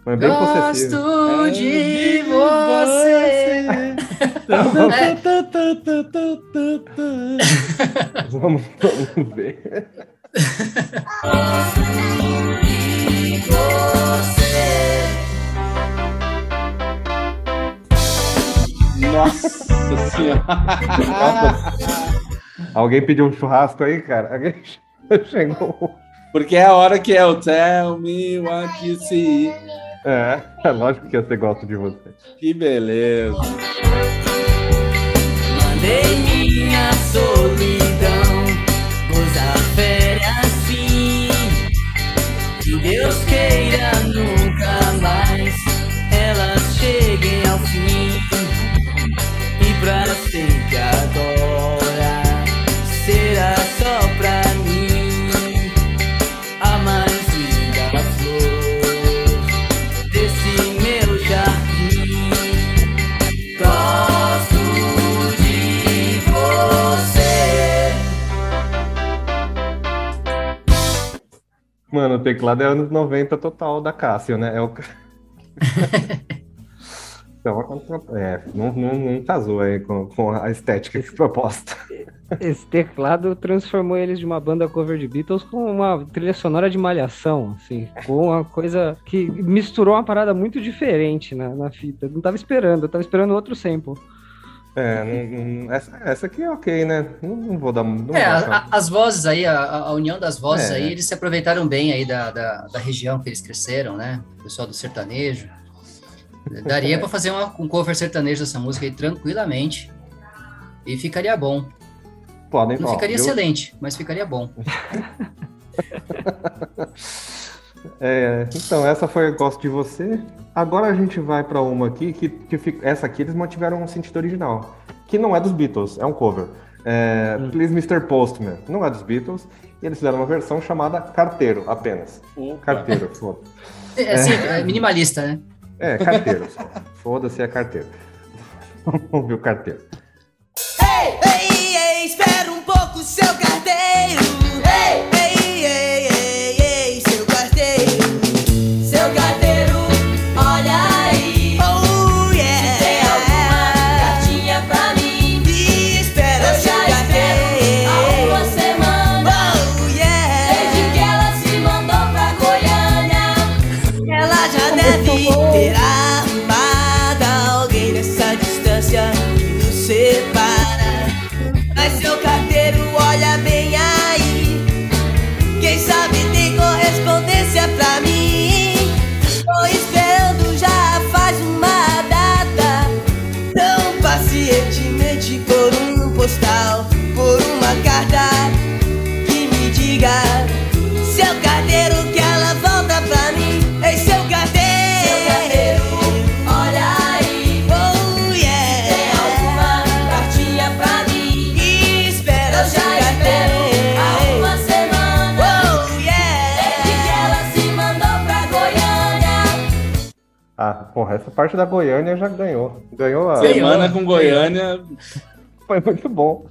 Foi bem possessivo. Gosto de você. É, Vamos, vamos ver. Nossa senhora. Alguém pediu um churrasco aí, cara? Alguém chegou. Porque é a hora que é o Tell me what you see. É, é lógico que você gosta de você. Que beleza. Mandei minha solidão gozar férias sim. Que Deus queira Mano, o teclado é anos 90 total da Cássio, né? É o. Então, é, não, não, não casou aí com, com a estética que proposta. Esse teclado transformou eles de uma banda cover de Beatles com uma trilha sonora de malhação, assim, com uma coisa que misturou uma parada muito diferente na, na fita. Não tava esperando, eu tava esperando outro sample. É, não- essa, essa aqui é ok, né? Não, não vou dar. Não É, vou a- as vozes aí, a, a união das vozes É. aí, eles se aproveitaram bem aí da, da, da região que eles cresceram, né? O pessoal do sertanejo. Daria pra fazer uma, um cover sertanejo dessa música aí tranquilamente. E ficaria bom. Podem Não ó, ficaria eu- excelente, mas ficaria bom. É, então, essa foi Gosto de Você. Agora a gente vai pra uma aqui, que, que fica- essa aqui eles mantiveram um sentido original, que não é dos Beatles, é um cover. É, Please Mr. Postman, não é dos Beatles, e eles fizeram uma versão chamada Carteiro, apenas. Opa. Carteiro, foda. É, assim, é minimalista, né? É, carteiro. Foda-se, é carteiro. Vamos ver o carteiro. Ei, ei, ei, espera um pouco, seu carteiro. Ei, ei, ei, porra, essa parte da Goiânia já ganhou. Ganhou a. Semana com Goiânia. Foi muito bom.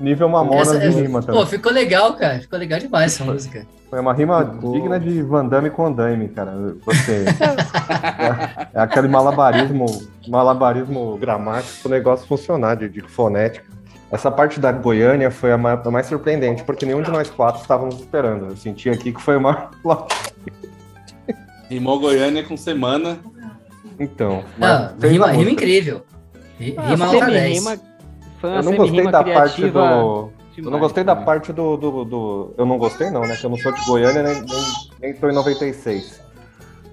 Nível Mamonas Essa- de essa- rima também. pô, ficou legal, cara. Ficou legal demais essa música. Foi uma rima digna de Van Damme com Andaime, cara. Você. é, é aquele malabarismo, malabarismo gramático, o negócio funcionar de, de fonética. Essa parte da Goiânia foi a mais, a mais surpreendente, porque nenhum de nós quatro estávamos esperando. Eu senti aqui que foi uma. Rimou Goiânia com semana. Então. Ah, rima, rima incrível. Ah, Rima nota 10. semi-rima- Foi uma Eu não gostei da parte do. Eu não demais gostei da parte do, do, do- Eu não gostei, não, né? Que eu não sou de Goiânia nem, nem, nem tô em 96.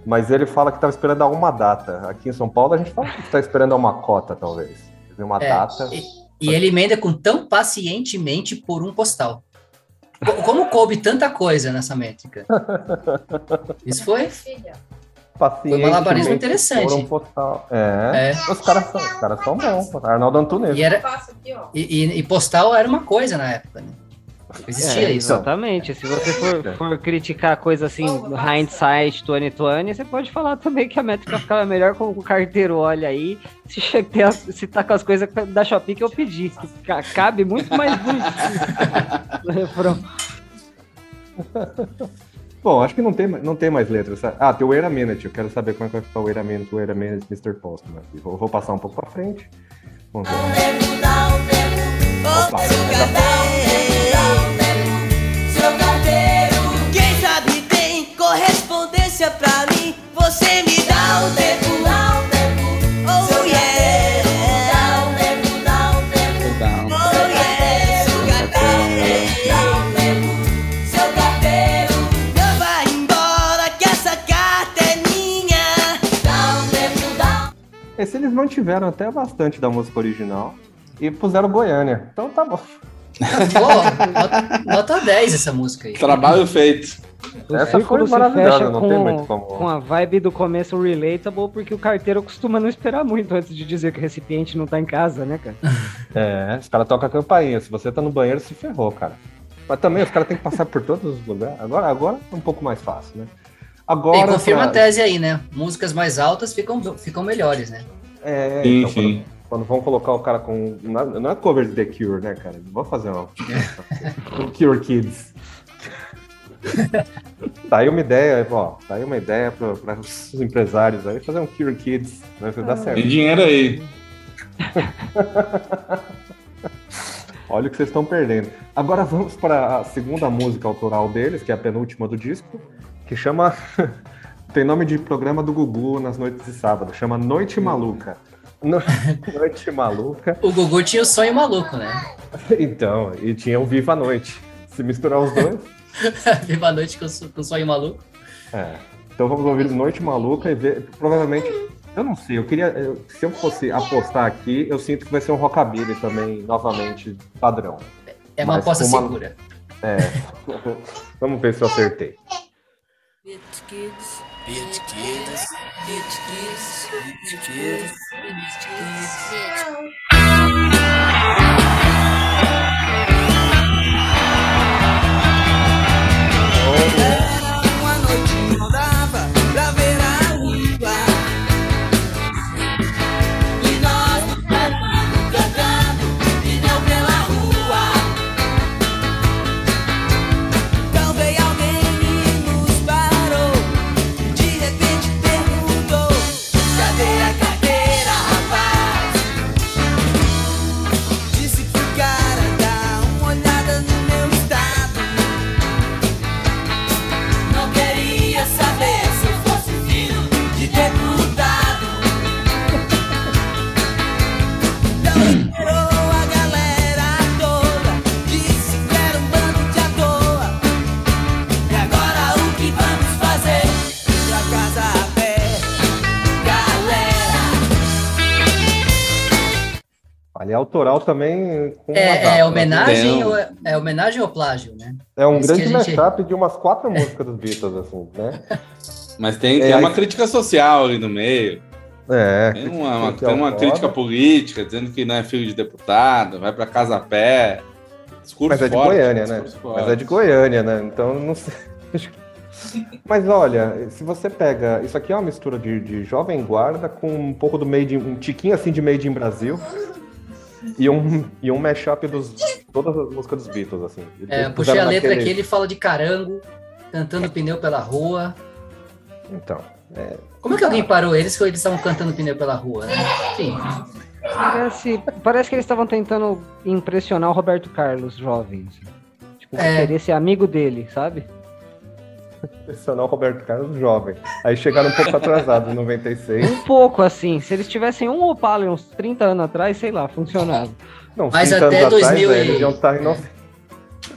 Mas ele fala que estava esperando a uma data. Aqui em São Paulo a gente fala que está esperando uma cota, talvez. Uma É, data. E, e ele emenda com tão pacientemente por um postal. Co- Como coube tanta coisa nessa métrica? Isso foi? Pacientemente malabarismo interessante. por um postal. É. É. Os caras são, os caras são bons. Arnaldo Antunes. E, era, e, e- e postal era uma coisa na época, né? Existia É, isso. exatamente. Se você for, for criticar coisa assim, no hindsight 2020, você pode falar também que a métrica ficava melhor com o carteiro olha aí. Se, che- ter as- se tá com as coisas da Shopee que eu pedi. que ca- cabe muito mais refrão. Bom, acho que não tem, não tem mais letras. Ah, tem o Wait a Minute. Eu quero saber como é que vai ficar o Wait a Minute, Wait a Minute, Mr. Postman. Vou, vou passar um pouco pra frente. Vamos ver. Opa. Quem sabe tem correspondência pra mim. Você me dá um tempo, Esse eles mantiveram até bastante da música original e puseram Goiânia. Então tá bom. Pô, nota, nota 10 essa música aí. Trabalho feito. O Essa círculo foi se fecha não com, tem muito como- com a vibe do começo relatable, porque o carteiro costuma não esperar muito antes de dizer que o recipiente não tá em casa, né, cara? É, os caras tocam a campainha. Se você tá no banheiro, se ferrou, cara. Mas também os caras têm que passar por todos os lugares. Agora, agora é um pouco mais fácil, né? Agora. Confirma a tese aí, né? Músicas mais altas ficam, ficam melhores, né? É, Sim, então, sim. Quando, quando vão colocar o cara com. Não é- cover de The Cure, né, cara? Vou fazer uma. um Cure Kids. tá aí uma ideia, ó. Tá aí uma ideia para os empresários aí fazer um Cure Kids. Vai dar certo. Tem dinheiro aí. Olha o que vocês estão perdendo. Agora vamos para a segunda música autoral deles, que é a penúltima do disco, que chama. Tem nome de programa do Gugu nas noites de sábado, chama Noite Maluca. No- Noite Maluca. O Gugu tinha o sonho maluco, né? Então, e tinha o Viva a Noite. Se misturar os dois. Viva a noite com, o- com o sonho maluco. É. Então vamos ouvir Noite Maluca e ver. Provavelmente. Eu não sei, eu queria. eu- se eu fosse apostar aqui, eu sinto que vai ser um rockabilly também, novamente, padrão. É uma Mas aposta uma- segura. É. Vamos ver se eu acertei. Bitch Kids. Bitch Kids, Bitch Kids, Bitch Kids, Bitch Kids. Era é também com uma É, data, é né? homenagem ou é, é homenagem ou plágio, né? É um Isso grande gente- mashup de umas quatro músicas dos Beatles, assim, né? Mas tem, É, tem uma aí- crítica social ali no meio. É. Tem uma, uma- tem uma crítica política, dizendo que não é filho de deputado, vai pra casa a pé. Discurso Mas é de forte, Goiânia, né? forte. Mas é de Goiânia, né? Então não sei. Mas olha, se você pega. Isso aqui é uma mistura de, de Jovem Guarda com um pouco do Made in, um tiquinho assim de Made in Brasil. E um, e um mashup dos todas as músicas dos Beatles, assim. É, puxei a letra naquele- aqui, ele fala de carango, cantando pneu pela rua. Então. é, Como é que alguém parou eles que eles estavam cantando pneu pela rua, né? Enfim, Parece, parece que eles estavam tentando impressionar o Roberto Carlos, jovem. assim. Tipo, É. querer ser amigo dele, sabe? O Roberto Carlos jovem. Aí chegaram um pouco atrasados em 96. Um pouco assim. Se eles tivessem um Opala uns 30 anos atrás, sei lá, funcionava. Não, Mas 30 até anos atrás, 2000 e- eles iam estar em novo-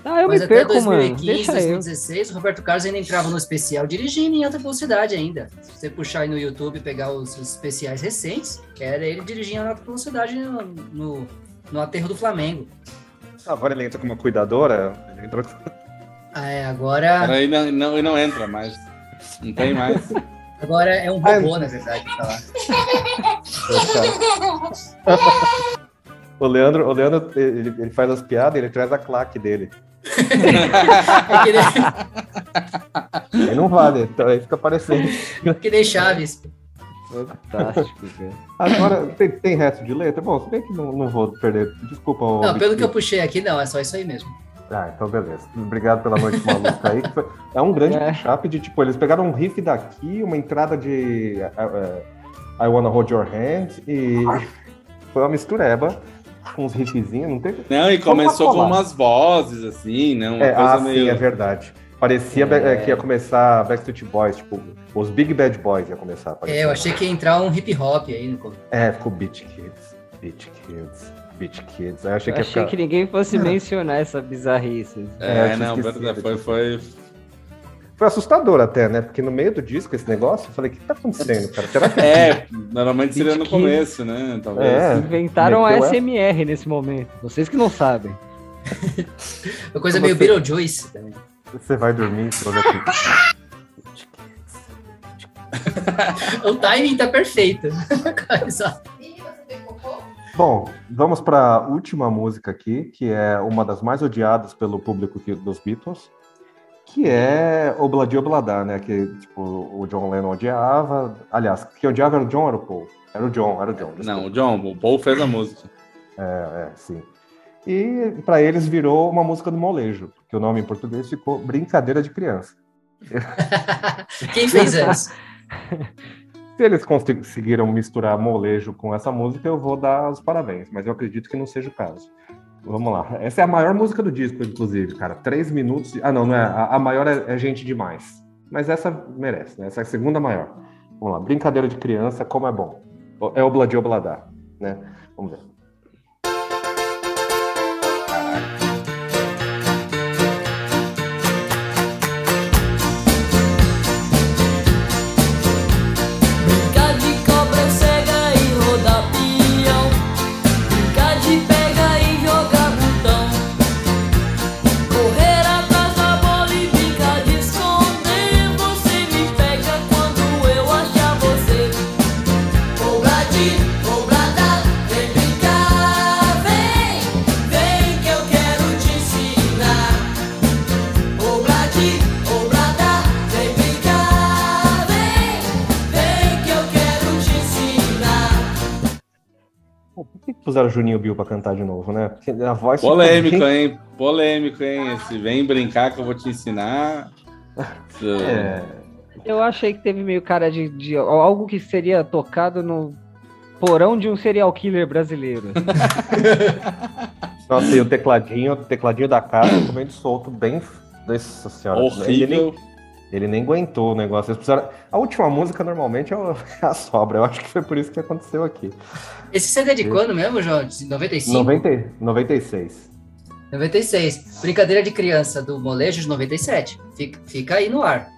Ah, eu mas me até perco, mano. 2015, Deixa eu. 2016, o Roberto Carlos ainda entrava no especial dirigindo em alta velocidade ainda. Se você puxar aí no YouTube e pegar os, os especiais recentes, era ele dirigindo em alta velocidade no, no, no aterro do Flamengo. Agora ele entra com uma cuidadora. Ele entrou... Ah, é, agora, Aí não, não, ele não entra mais. Não tem mais. agora é um robô, na verdade, falar. O Leandro, o Leandro ele, ele faz as piadas, ele traz a claque dele. É que nem, Aí não vale, então aí fica parecendo. que nem Chaves. Fantástico, cara. Agora, tem, tem resto de letra? Bom, se bem que não, não vou perder. Desculpa. Não, pelo que eu puxei aqui, não, é só isso aí mesmo. Ah, então beleza. Obrigado pela noite maluca aí. foi- É um grande É. mashup de tipo, eles pegaram um riff daqui, uma entrada de eh, eh, I Wanna Hold Your Hand e foi uma mistureba com uns riffzinhos, não teve? Não, e começou com umas vozes, assim, né? Uma É, coisa ah, meio. sim, é verdade. Parecia É. eh, que ia começar Backstreet Boys, tipo, os Big Bad Boys ia começar. É, eu achei que ia entrar um hip hop aí no começo. É, ficou Beach Kids, Beach Kids, Beach Kids. Eu achei Eu que achei ficar... que ninguém fosse mencionar essa bizarrice. É, É, não, esquecido foi, foi. Foi assustador até, né? Porque no meio do disco, esse negócio, eu falei, o que tá acontecendo, cara? Será que É, normalmente seria no 2015. começo, né? Talvez. É. Inventaram a. SMR nesse momento. Vocês que não sabem. Uma coisa Como meio você- Beetlejuice também. você vai dormir e? O timing tá perfeito. Só- Bom, vamos para a última música aqui, que é uma das mais odiadas pelo público que- dos Beatles, que é Obladi Obladá, né? Que tipo, o John Lennon odiava. Aliás, quem odiava era o John ou era o Paul? Era o John, era o John. desculpa. Não, o John, o Paul fez a música. É, é, sim. E para eles virou uma música do molejo, porque o nome em português ficou Brincadeira de Criança. Quem fez isso? Se eles conseguiram misturar molejo com essa música, eu vou dar os parabéns, mas eu acredito que não seja o caso. Vamos lá. Essa é a maior música do disco, inclusive, cara. Três minutos. de- Ah, não, não é. A, maior é, é Gente Demais. Mas essa merece, né? Essa é a segunda maior. Vamos lá. Brincadeira de Criança, como é bom. É Obladi Obladá, né? Vamos ver. Puseram o Juninho Bill pra cantar de novo, né? Porque a voz. Polêmico, bem- hein? Polêmico, hein? Esse vem brincar que eu vou te ensinar. É, Eu achei que teve meio cara de, de algo que seria tocado no porão de um serial killer brasileiro. Nossa, e o tecladinho, o tecladinho da casa comendo solto, bem. Nossa senhora. Ele nem, Horrível. ele nem aguentou o negócio. Precisaram... A última música normalmente é é a sobra. Eu acho que foi por isso que aconteceu aqui. Esse CD de quando mesmo, João? De 95? 90, 96. 96. Brincadeira de criança do molejo de 97. Fica, fica aí no ar.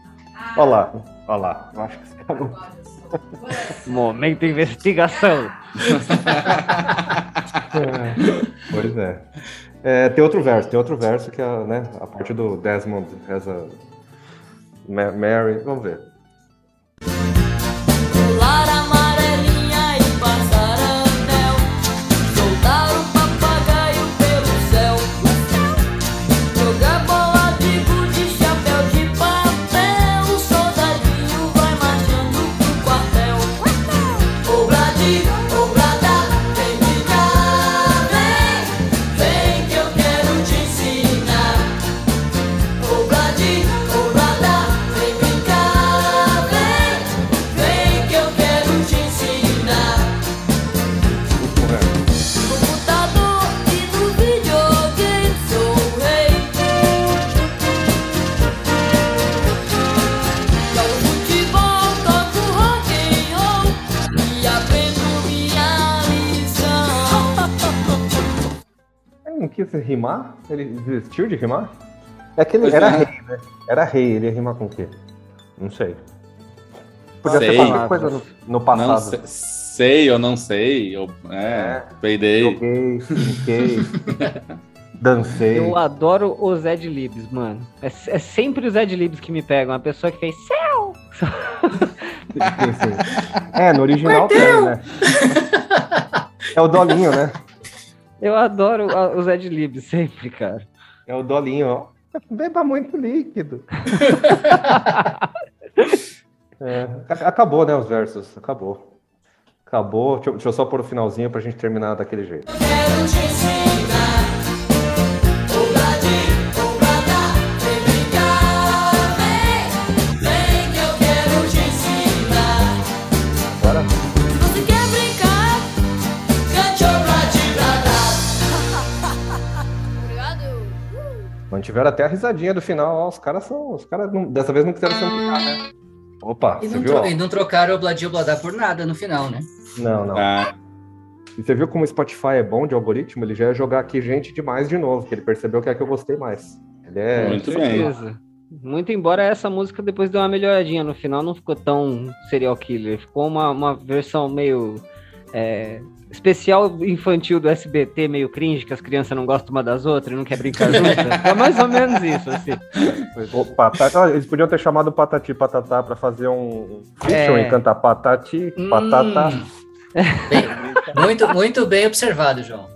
Olha lá, olha lá. Eu acho que esse cara não- Momento investigação. Pois é. É, Tem outro verso, tem outro verso que é né, a parte do Desmond essa Ma- Mary. Vamos ver. Quis rimar? Ele desistiu de rimar? É que ele era rei, né? Era rei, ele ia rimar com o quê? Não sei. Podia Sei. ser qualquer coisa no, no Não passado. sei, sei ou não sei. Eu, é, É. peidei. Joguei, brinquei, dancei. Eu adoro os Ed Libs, mano. É, é sempre os Ed Libs que me pegam. A pessoa que fez céu. É, no original tem, né? É o Dolinho, né? Eu adoro a- os Ed Libs, sempre, cara. É o Dolinho, ó. Beba muito líquido. É, acabou, né, os versos. Acabou. Acabou. Deixa eu, deixa eu só pôr o finalzinho pra gente terminar daquele jeito. Quero te Mantiveram até a risadinha do final. Ó, os caras são. Os caras não- dessa vez não quiseram se ampliar, né? Opa, E você não, viu? e não trocaram o Bladio Bladá por nada no final, né? Não, não. Ah, E você viu como o Spotify é bom de algoritmo? Ele já ia jogar aqui gente demais de novo, que ele percebeu que é que eu gostei mais. Ele é. Muito bem. Certeza. Muito embora essa música depois deu uma melhoradinha. No final não ficou tão serial killer. Ficou uma, uma versão meio. é, especial infantil do SBT, meio cringe, que as crianças não gostam uma das outras e não querem brincar juntas. É mais ou menos isso, assim. O patata, ah, eles podiam ter chamado Patati Patatá pra fazer um feature É. e cantar Patati, Hum. Patatá. Bem, muito, muito bem observado, João.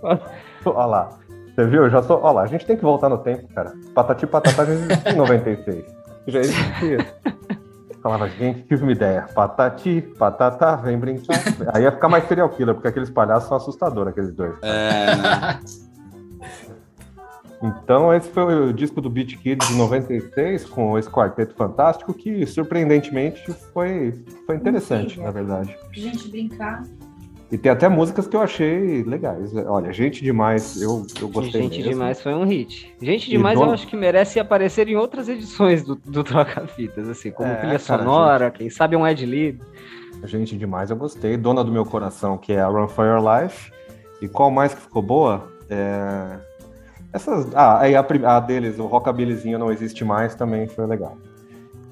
Olha lá. Você viu? Eu Já sou. Olha lá, a gente tem que voltar no tempo, cara. Patati Patatá já existia em 96. Já existia. Falava, gente, tive uma ideia. Patati, patatá, vem brincar. Aí ia ficar mais serial killer, porque aqueles palhaços são assustadores, aqueles dois. É? Então, esse foi o disco do Beat Kids de 96, com esse quarteto fantástico, que surpreendentemente foi, foi interessante, Incrível. na verdade. Gente, brincar. E tem até músicas que eu achei legais. Olha, Gente Demais, eu, eu gostei Gente mesmo. Demais foi um hit. Gente Demais eu acho que merece aparecer em outras edições do, do Troca-Fitas, assim, como É, trilha cara, sonora, quem sabe um Ed Lib. Gente Demais, eu gostei. Dona do Meu Coração, que é a Run For Your Life. E qual mais que ficou boa? É... Essas... Ah, aí a, prim- a deles, o Rockabillyzinho Não Existe Mais, também foi legal.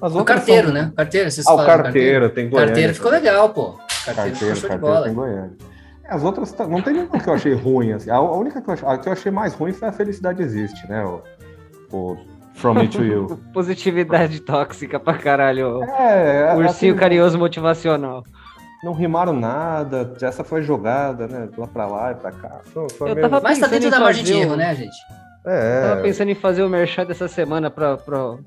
O carteiro, são- né? O carteiro, vocês Ah, o do carteiro, tem Goiânia. Carteiro ficou legal, pô. Carteiro, Carteiro, de carteiro bola. tem Goiânia. É, As outras, tá- não tem nenhuma que eu achei ruim. Assim. A, a única que eu, ach- a que eu achei mais ruim foi a Felicidade Existe, né? O, o From Me To You. Positividade tóxica pra caralho. É, Ursinho assim, carinhoso motivacional. Não rimaram nada, essa foi jogada, né? Lá pra lá e pra cá. Foi, foi Eu meio- tava Mas tá dentro da margem de erro, né, gente? É, Tava pensando em fazer o merchan dessa semana pra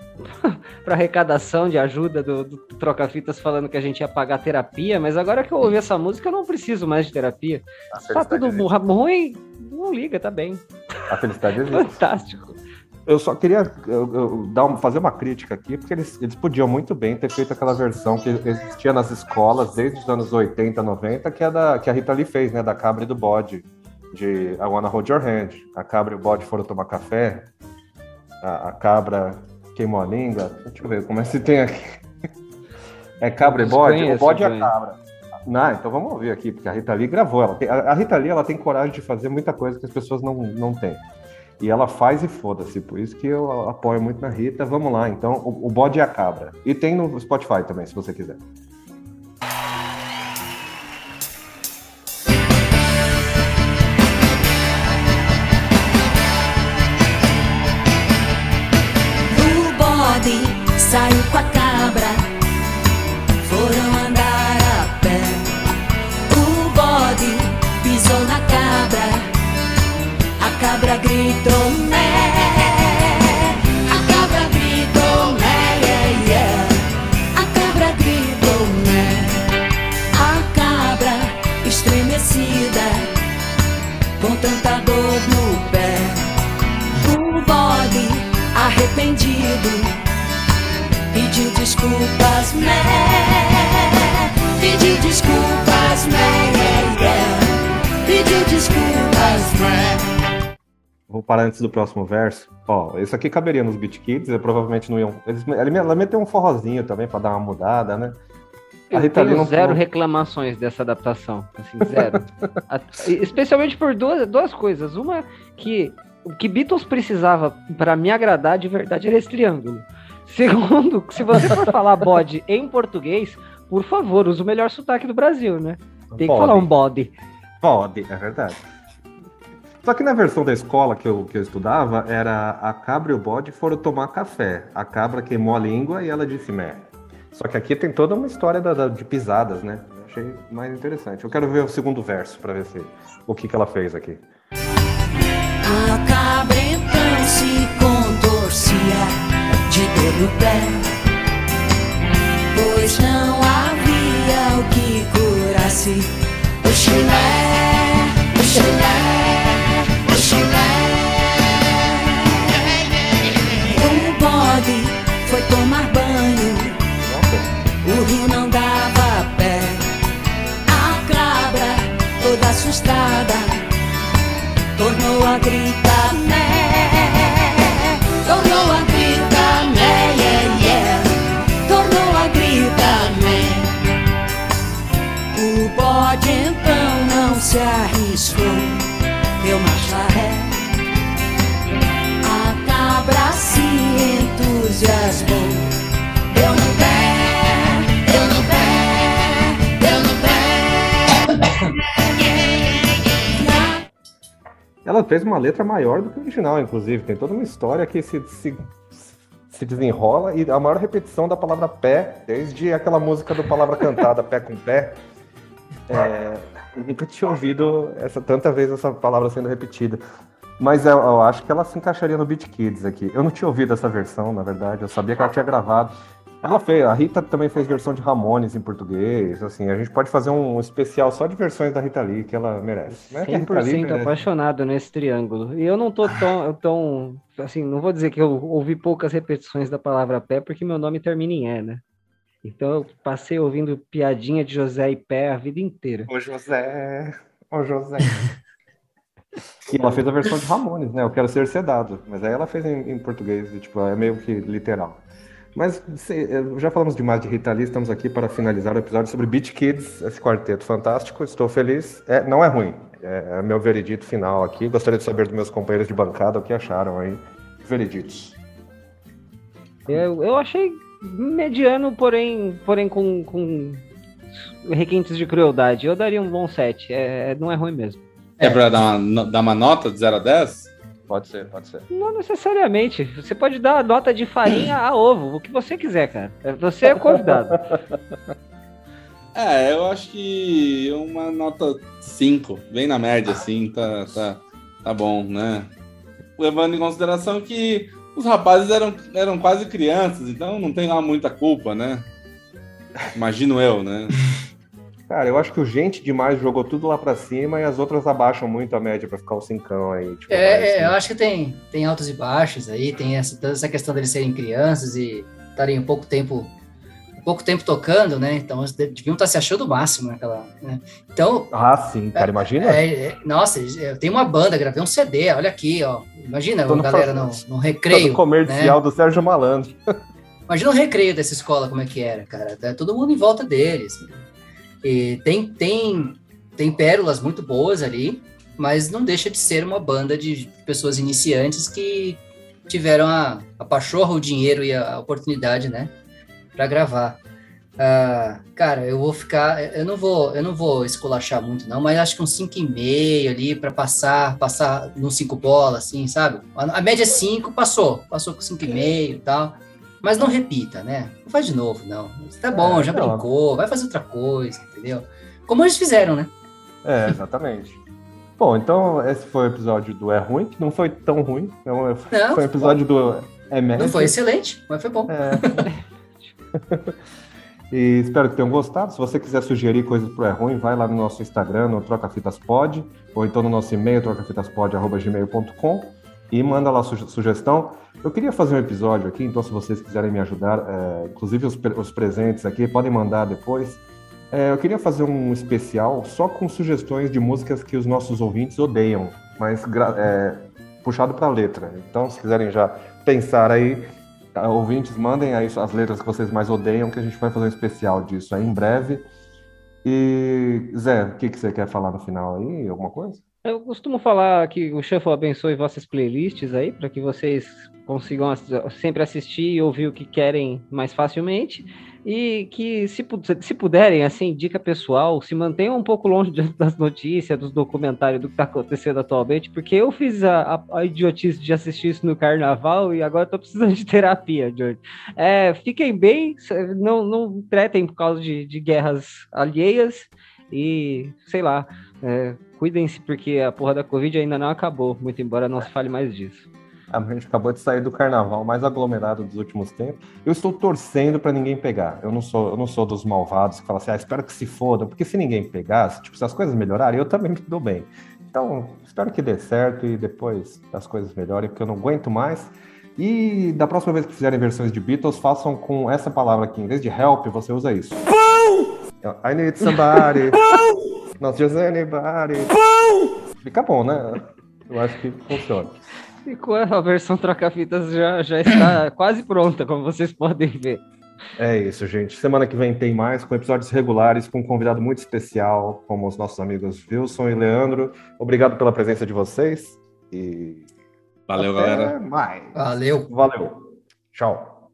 arrecadação de ajuda do, do Troca-Fitas falando que a gente ia pagar terapia, mas agora que eu ouvi essa música eu não preciso mais de terapia. Tá tudo existe. ruim, não liga, tá bem. A felicidade existe. Fantástico. Eu só queria eu- eu dar um- fazer uma crítica aqui, porque eles, eles podiam muito bem ter feito aquela versão que existia nas escolas desde os anos 80, 90, que, é da, que a Rita Lee fez, né? Da cabra e do bode, de I Wanna Hold Your Hand. A cabra e o bode foram tomar café, a, a cabra queimou a língua. Deixa eu ver como é que tem aqui. É cabra e bode? O bode e a cabra. Não, então vamos ouvir aqui, porque a Rita Lee gravou. Ela tem- a a Rita Lee ela tem coragem de fazer muita coisa que as pessoas não, não têm. E ela faz e foda-se, por isso que eu apoio muito na Rita. Vamos lá, então, o, o bode e a cabra. E tem no Spotify também, se você quiser. Saiu com a cabra, foram andar a pé. O bode pisou na cabra, a cabra gritou mé. A cabra gritou mé, yeah, yeah. A cabra gritou mé. A cabra estremecida, com tanta dor no pé. O bode arrependido pediu desculpas, né? Pediu desculpas, né? Yeah, desculpas, né? Vou parar antes do próximo verso. Ó, isso aqui caberia nos Beat Kids, eu provavelmente não iam. Eles, ele- ela meteu um forrozinho também pra dar uma mudada, né? A Eu Rita Lee tenho não zero reclamações dessa adaptação, assim, zero. A- Especialmente por duas, duas coisas. Uma, que o que Beatles precisava pra me agradar de verdade era esse triângulo. Segundo, se você for falar bode em português, por favor, use o melhor sotaque do Brasil, né? Tem que Bode. falar um bode. Pode, é verdade. Só que na versão da escola que eu, que eu estudava, era a cabra e o bode foram tomar café. A cabra queimou a língua e ela disse mé. Só que aqui tem toda uma história da- da- de pisadas, né? Achei mais interessante. Eu quero ver o segundo verso para ver se, o que, que ela fez aqui. A cabra então se contorcia de no pé, pois não havia o que curasse o chulé, o chulé, o chulé. O bode foi tomar banho, o rio não dava pé. A cabra toda assustada tornou a gritar O bode então não se arriscou, deu marcha ré. A cabra se entusiasmou. Deu no pé, deu no pé, deu no pé. Ela fez uma letra maior do que o original, inclusive. Tem toda uma história que se, se, se desenrola e a maior repetição da palavra pé, desde aquela música do Palavra Cantada, Pé com Pé. É, eu nunca tinha ouvido essa, tanta vez essa palavra sendo repetida. Mas eu, eu acho que ela se encaixaria no Beat Kids aqui. Eu não tinha ouvido essa versão, na verdade. Eu sabia que ela tinha gravado. Ela fez, a Rita também fez versão de Ramones em português. Assim, a gente pode fazer um especial só de versões da Rita Lee, que ela merece. É Lee 100% merece. apaixonado nesse triângulo. E eu não tô tão, tão, assim, não vou dizer que eu ouvi poucas repetições da palavra pé, porque meu nome termina em E, né? Então eu passei ouvindo piadinha de José e pé a vida inteira. Ô José, ô José. e ela fez a versão de Ramones, né? Eu quero ser sedado. Mas aí ela fez em, em português, e, tipo, é meio que literal. Mas se- eh, já falamos demais de Rita Lee, estamos aqui para finalizar o episódio sobre Beat Kids, esse quarteto fantástico. Estou feliz. É, não é ruim. É, é meu veredito final aqui. Gostaria de saber dos meus companheiros de bancada o que acharam aí. Vereditos. Eu, eu achei mediano, porém, porém com, com requintes de crueldade. Eu daria um bom 7. É, não é ruim mesmo. É pra dar uma, dar uma nota de 0 a 10? Pode ser, pode ser. Não necessariamente. Você pode dar nota de farinha a ovo, o que você quiser, cara. Você é convidado. É, eu acho que uma nota 5, bem na média, assim, tá, tá, tá bom, né? Levando em consideração que os rapazes eram, eram quase crianças, então não tem lá muita culpa, né? Imagino eu, né? Cara, eu acho que o Gente Demais jogou tudo lá pra cima e as outras abaixam muito a média pra ficar o cincão aí. Tipo, É, é, eu né? acho que tem, tem altos e baixos aí, tem essa, toda essa questão deles serem crianças e estarem um pouco tempo pouco tempo tocando, né? Então eles deviam estar se achando o máximo naquela. Né? Então, Ah, sim, cara, imagina. é, é, nossa, eu tenho uma banda, gravei um CD, olha aqui, ó. Imagina Tô a galera no, no recreio. Todo comercial né? do Sérgio Malandro. Imagina o recreio dessa escola, como é que era, cara. Tá todo mundo em volta deles. E tem, tem, tem pérolas muito boas ali, mas não deixa de ser uma banda de pessoas iniciantes que tiveram a, a pachorra, o dinheiro e a oportunidade, né, para gravar. Ah, cara, eu vou ficar, eu não vou, eu não vou esculachar muito não, mas acho que um 5,5 ali para passar, passar num 5 bola assim, sabe? A, a média é 5, passou, passou com 5,5 e tal. Mas não repita, né? Não faz de novo, não. Tá bom, É, já não. brincou, vai fazer outra coisa, entendeu? Como eles fizeram, né? É, exatamente. Bom, então esse foi o episódio do É Ruim, que não foi tão ruim. Não, é- Não, foi um episódio do É Médio. Não foi excelente, mas foi bom. É. e espero que tenham gostado. Se você quiser sugerir coisas pro É Ruim, vai lá no nosso Instagram, no TrocaFitasPod, ou então no nosso e-mail, trocafitaspod.gmail.com e manda lá suge- sugestão. Eu queria fazer um episódio aqui, então se vocês quiserem me ajudar, é, inclusive os, os presentes aqui, podem mandar depois. É, eu queria fazer um especial só com sugestões de músicas que os nossos ouvintes odeiam, mas é, puxado para letra. Então, se quiserem já pensar aí, ouvintes, mandem aí as letras que vocês mais odeiam, que a gente vai fazer um especial disso aí em breve. E, Zé, o que, que você quer falar no final aí? Alguma coisa? Eu costumo falar que o Shuffle abençoe vossas playlists aí, para que vocês consigam sempre assistir e ouvir o que querem mais facilmente. E que, se, se puderem, assim, dica pessoal, se mantenham um pouco longe das notícias, dos documentários, do que está acontecendo atualmente, porque eu fiz a, a- a idiotice de assistir isso no carnaval e agora estou precisando de terapia, George. É, fiquem bem, não, não tretem por causa de, de guerras alheias e, sei lá, é, cuidem-se porque a porra da Covid ainda não acabou, muito embora não se fale mais disso. A gente acabou de sair do carnaval mais aglomerado dos últimos tempos. Eu estou torcendo para ninguém pegar. Eu não sou, eu não sou dos malvados que falam assim, ah, espero que se fodam, porque se ninguém pegar, se, tipo, se as coisas melhorarem, eu também me dou bem. Então, espero que dê certo e depois as coisas melhorem, porque eu não aguento mais. E da próxima vez que fizerem versões de Beatles, façam com essa palavra aqui. Em vez de help, você usa isso. I need somebody. Not just anybody. Fica bom, né? Eu acho que funciona. E com a versão troca-fitas já, já está quase pronta, como vocês podem ver. É isso, gente. Semana que vem tem mais, com episódios regulares, com um convidado muito especial, como os nossos amigos Wilson e Leandro. Obrigado pela presença de vocês e Valeu, Até galera. mais. Valeu. Valeu. Tchau.